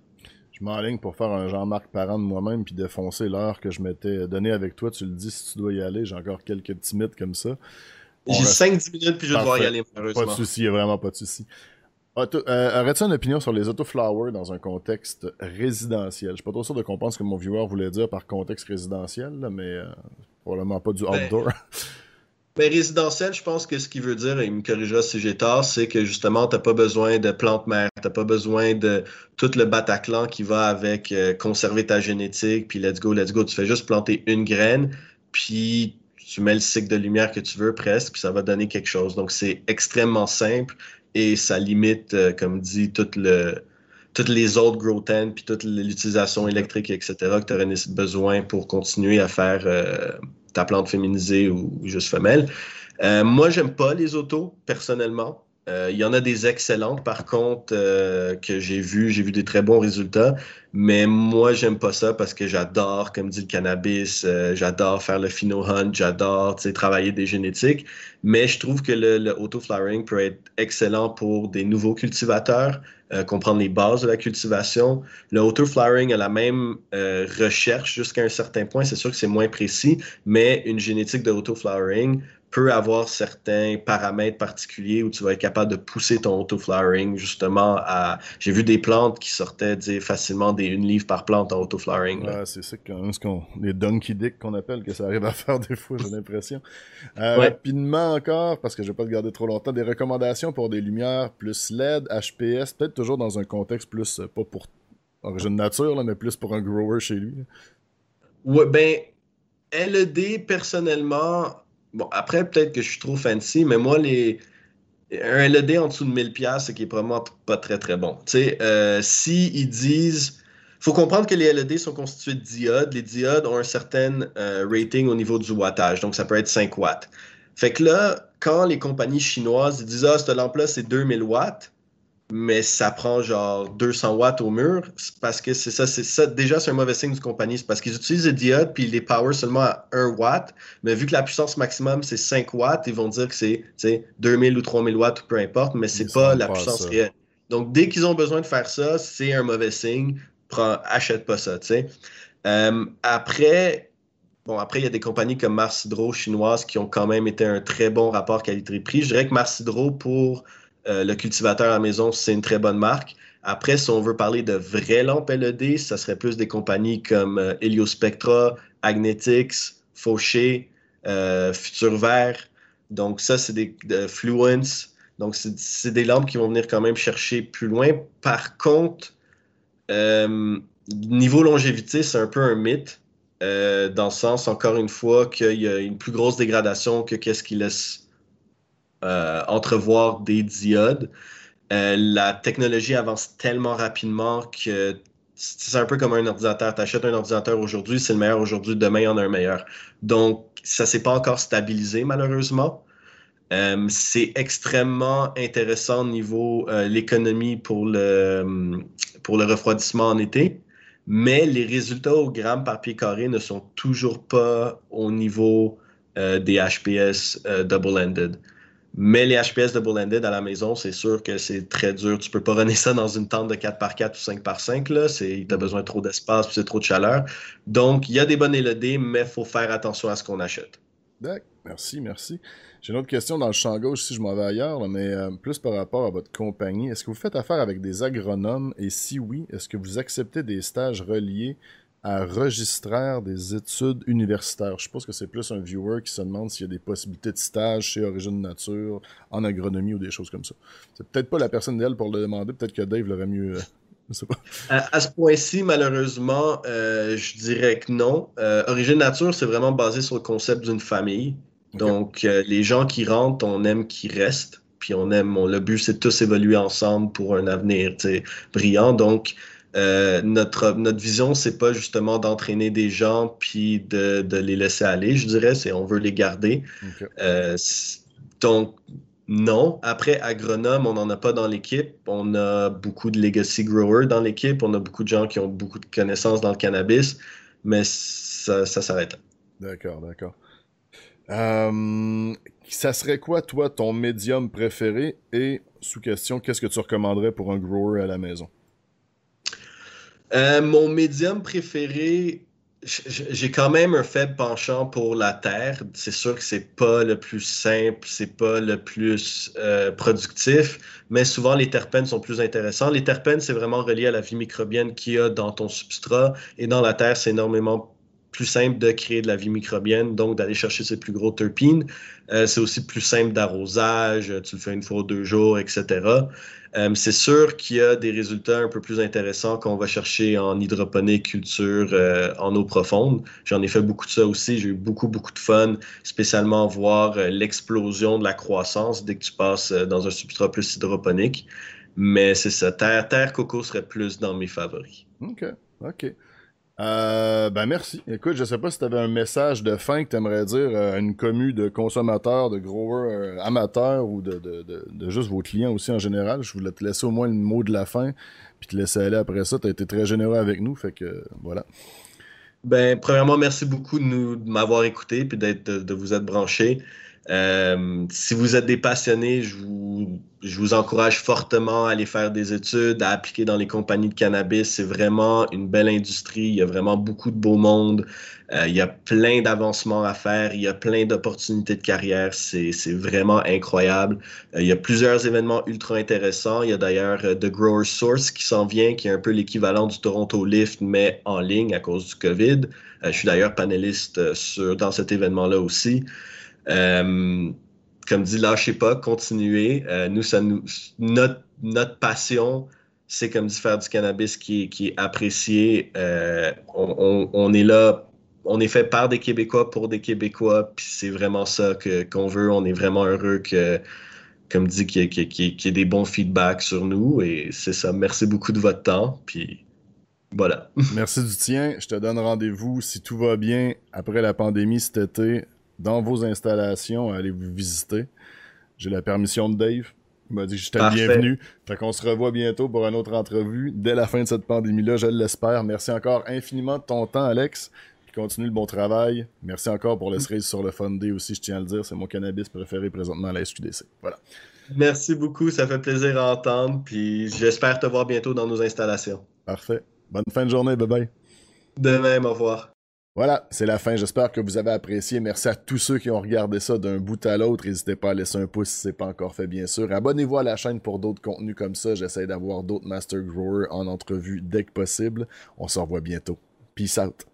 Speaker 1: Je m'enligne pour faire un Jean-Marc Parent de moi-même puis défoncer l'heure que je m'étais donné avec toi. Tu le dis si tu dois y aller. J'ai encore quelques petits mythes comme ça.
Speaker 2: J'ai 5-10 minutes puis je vais devoir y aller,
Speaker 1: malheureusement. Pas de souci, il n'y a vraiment pas de souci. Euh, Aurais-tu une opinion sur les autoflowers dans un contexte résidentiel? Je suis pas trop sûr de comprendre ce que mon viewer voulait dire par contexte résidentiel, mais euh, probablement pas du ben, outdoor.
Speaker 2: Mais ben, résidentiel, je pense que ce qu'il veut dire, et il me corrigera si j'ai tort, c'est que justement, tu n'as pas besoin de plantes mères, tu n'as pas besoin de tout le Bataclan qui va avec euh, conserver ta génétique, puis let's go, let's go. Tu fais juste planter une graine, puis tu mets le cycle de lumière que tu veux presque, puis ça va donner quelque chose. Donc, c'est extrêmement simple et ça limite, euh, comme dit, le, toutes les autres grow tent, puis toute l'utilisation électrique, etc., que tu aurais besoin pour continuer à faire euh, ta plante féminisée ou juste femelle. Euh, moi, j'aime pas les autos, personnellement. Euh, il y en a des excellentes, par contre, euh, que j'ai vu, j'ai vu des très bons résultats. Mais moi, j'aime pas ça parce que j'adore, comme dit le cannabis, euh, j'adore faire le phino hunt, j'adore travailler des génétiques. Mais je trouve que le, auto-flowering peut être excellent pour des nouveaux cultivateurs, comprendre les bases de la cultivation. Le auto-flowering a la même recherche jusqu'à un certain point. C'est sûr que c'est moins précis, mais une génétique de auto-flowering peut avoir certains paramètres particuliers où tu vas être capable de pousser ton auto-flowering justement à. J'ai vu des plantes qui sortaient facilement des une livre par plante en auto-flowering.
Speaker 1: Ouais, c'est ça quand même ce qu'on. Les donkey dick qu'on appelle que ça arrive à faire des fois, j'ai l'impression. Euh, rapidement encore, parce que je vais pas te garder trop longtemps, des recommandations pour des lumières plus LED, HPS, peut-être toujours dans un contexte plus euh, pas pour origine nature, là, mais plus pour un grower chez lui.
Speaker 2: Ouais, ben LED personnellement Bon, après, peut-être que je suis trop fancy, mais moi, les, un LED en dessous de 1000$, c'est qui est probablement pas très très bon. Tu sais, euh, si ils disent. faut comprendre que les LED sont constitués de diodes. Les diodes ont un certain euh, rating au niveau du wattage, donc ça peut être 5 watts. Fait que là, quand les compagnies chinoises disent Ah, cette lampe-là, c'est 2000 watts, mais ça prend genre 200 watts au mur, parce que c'est ça, c'est ça. Déjà, c'est un mauvais signe du compagnie. C'est parce qu'ils utilisent des diodes puis ils les power seulement à 1 watt. Mais vu que la puissance maximum, c'est 5 watts, ils vont dire que c'est 2000 ou 3000 watts ou peu importe, mais c'est pas la puissance réelle. Donc, dès qu'ils ont besoin de faire ça, c'est un mauvais signe. Prends, achète pas ça, tu sais. Euh, après, bon, après, il y a des compagnies comme Mars Hydro chinoises qui ont quand même été un très bon rapport qualité-prix. Je dirais que Mars Hydro, pour euh, le cultivateur à la maison, c'est une très bonne marque. Après, si on veut parler de vraies lampes LED, ça serait plus des compagnies comme euh, Heliospectra, Agnetix, Fauché, euh, Vert. Donc ça, c'est des Fluence. Donc c'est des lampes qui vont venir quand même chercher plus loin. Par contre, niveau longévité, c'est un peu un mythe. dans le sens, encore une fois, qu'il y a une plus grosse dégradation que qu'est-ce qui laisse euh, entrevoir des diodes. Euh, la technologie avance tellement rapidement que c'est un peu comme un ordinateur. Tu achètes un ordinateur aujourd'hui, c'est le meilleur aujourd'hui, demain, il y en a un meilleur. Donc, ça ne s'est pas encore stabilisé, malheureusement. Euh, c'est extrêmement intéressant au niveau l'économie pour le, pour le refroidissement en été, mais les résultats au gramme par pied carré ne sont toujours pas au niveau des HPS double-ended. Mais les HPS de Bullanded à la maison, c'est sûr que c'est très dur. Tu peux pas runner ça dans une tente de 4x4 ou 5x5. Là. Tu as besoin de trop d'espace, c'est trop de chaleur. Donc, il y a des bonnes LED, mais il faut faire attention à ce qu'on achète.
Speaker 1: D'accord. Merci, merci. J'ai une autre question dans le champ gauche si je m'en vais ailleurs, mais euh, plus par rapport à votre compagnie. Est-ce que vous faites affaire avec des agronomes? Et si oui, est-ce que vous acceptez des stages reliés à registraire des études universitaires. Je suppose que c'est plus un viewer qui se demande s'il y a des possibilités de stage chez Origine Nature, en agronomie ou des choses comme ça. C'est peut-être pas la personne idéale pour le demander, peut-être que Dave l'aurait mieux. Euh, je sais pas.
Speaker 2: À, ce point-ci, malheureusement, euh, je dirais que non. Euh, Origine Nature, c'est vraiment basé sur le concept d'une famille. Donc, les gens qui rentrent, on aime qu'ils restent. Puis on aime, le but, c'est de tous évoluer ensemble pour un avenir brillant. Donc, euh, notre, notre vision, c'est pas justement d'entraîner des gens puis de, les laisser aller, je dirais, c'est on veut les garder. Euh, donc, non. Après, agronome, on n'en a pas dans l'équipe. On a beaucoup de legacy growers dans l'équipe. On a beaucoup de gens qui ont beaucoup de connaissances dans le cannabis, mais ça, s'arrête là.
Speaker 1: D'accord, d'accord. Euh, ça serait quoi, toi, ton médium préféré? Et, sous question, qu'est-ce que tu recommanderais pour un grower à la maison?
Speaker 2: Euh, mon médium préféré, j'ai quand même un faible penchant pour la terre. C'est sûr que c'est pas le plus simple, c'est pas le plus euh, productif, mais souvent les terpènes sont plus intéressants. Les terpènes, c'est vraiment relié à la vie microbienne qu'il y a dans ton substrat et dans la terre, c'est énormément plus simple de créer de la vie microbienne, donc d'aller chercher ses plus gros terpines. Euh, c'est aussi plus simple d'arrosage, tu le fais une fois ou deux jours, etc. Euh, c'est sûr qu'il y a des résultats un peu plus intéressants qu'on va chercher en hydroponique, culture, euh, en eau profonde. J'en ai fait beaucoup de ça aussi. J'ai eu beaucoup, beaucoup de fun, spécialement voir l'explosion de la croissance dès que tu passes dans un substrat plus hydroponique. Mais c'est ça, terre, terre coco serait plus dans mes favoris.
Speaker 1: OK, OK. Euh, ben merci. Écoute, je sais pas si tu avais un message de fin que tu aimerais dire à une commu de consommateurs, de growers euh, amateurs ou de, de, de, juste vos clients aussi en général. Je voulais te laisser au moins le mot de la fin, puis te laisser aller après ça. Tu été très généreux avec nous, fait que voilà.
Speaker 2: Ben, premièrement, merci beaucoup de, nous, de m'avoir écouté puis d'être de, vous être branché. Euh, si vous êtes des passionnés, je vous, je vous encourage fortement à aller faire des études, à appliquer dans les compagnies de cannabis. C'est vraiment une belle industrie. Il y a vraiment beaucoup de beau monde. Euh, il y a plein d'avancements à faire. Il y a plein d'opportunités de carrière. C'est vraiment incroyable. Euh, il y a plusieurs événements ultra intéressants. Il y a d'ailleurs The Grower Source qui s'en vient, qui est un peu l'équivalent du Toronto Lift, mais en ligne à cause du COVID. je suis d'ailleurs panéliste sur, dans cet événement-là aussi. Euh, comme dit, lâchez pas, continuez. Euh, nous, ça nous, notre, notre passion, c'est comme dit faire du cannabis qui, qui est apprécié. Euh, on, on, est là, on est fait par des Québécois pour des Québécois, puis c'est vraiment ça qu'on veut. On est vraiment heureux que, comme dit, qu'il y, ait, des bons feedbacks sur nous. Et c'est ça. Merci beaucoup de votre temps. Puis voilà.
Speaker 1: Merci du tien. Je te donne rendez-vous, si tout va bien, après la pandémie cet été, dans vos installations à aller vous visiter. J'ai la permission de Dave. Il m'a dit que j'étais bienvenu. Fait qu'on se revoit bientôt pour une autre entrevue dès la fin de cette pandémie-là, je l'espère. Merci encore infiniment de ton temps, Alex. Puis continue le bon travail. Merci encore pour le cerise sur le Fun aussi, je tiens à le dire. C'est mon cannabis préféré présentement à la SQDC. Voilà.
Speaker 2: Merci beaucoup, ça fait plaisir à entendre. Puis j'espère te voir bientôt dans nos installations.
Speaker 1: Parfait. Bonne fin de journée, bye bye.
Speaker 2: De même, au revoir.
Speaker 1: Voilà, c'est la fin. J'espère que vous avez apprécié. Merci à tous ceux qui ont regardé ça d'un bout à l'autre. N'hésitez pas à laisser un pouce si ce n'est pas encore fait, bien sûr. Abonnez-vous à la chaîne pour d'autres contenus comme ça. J'essaie d'avoir d'autres Master Growers en entrevue dès que possible. On se revoit bientôt. Peace out.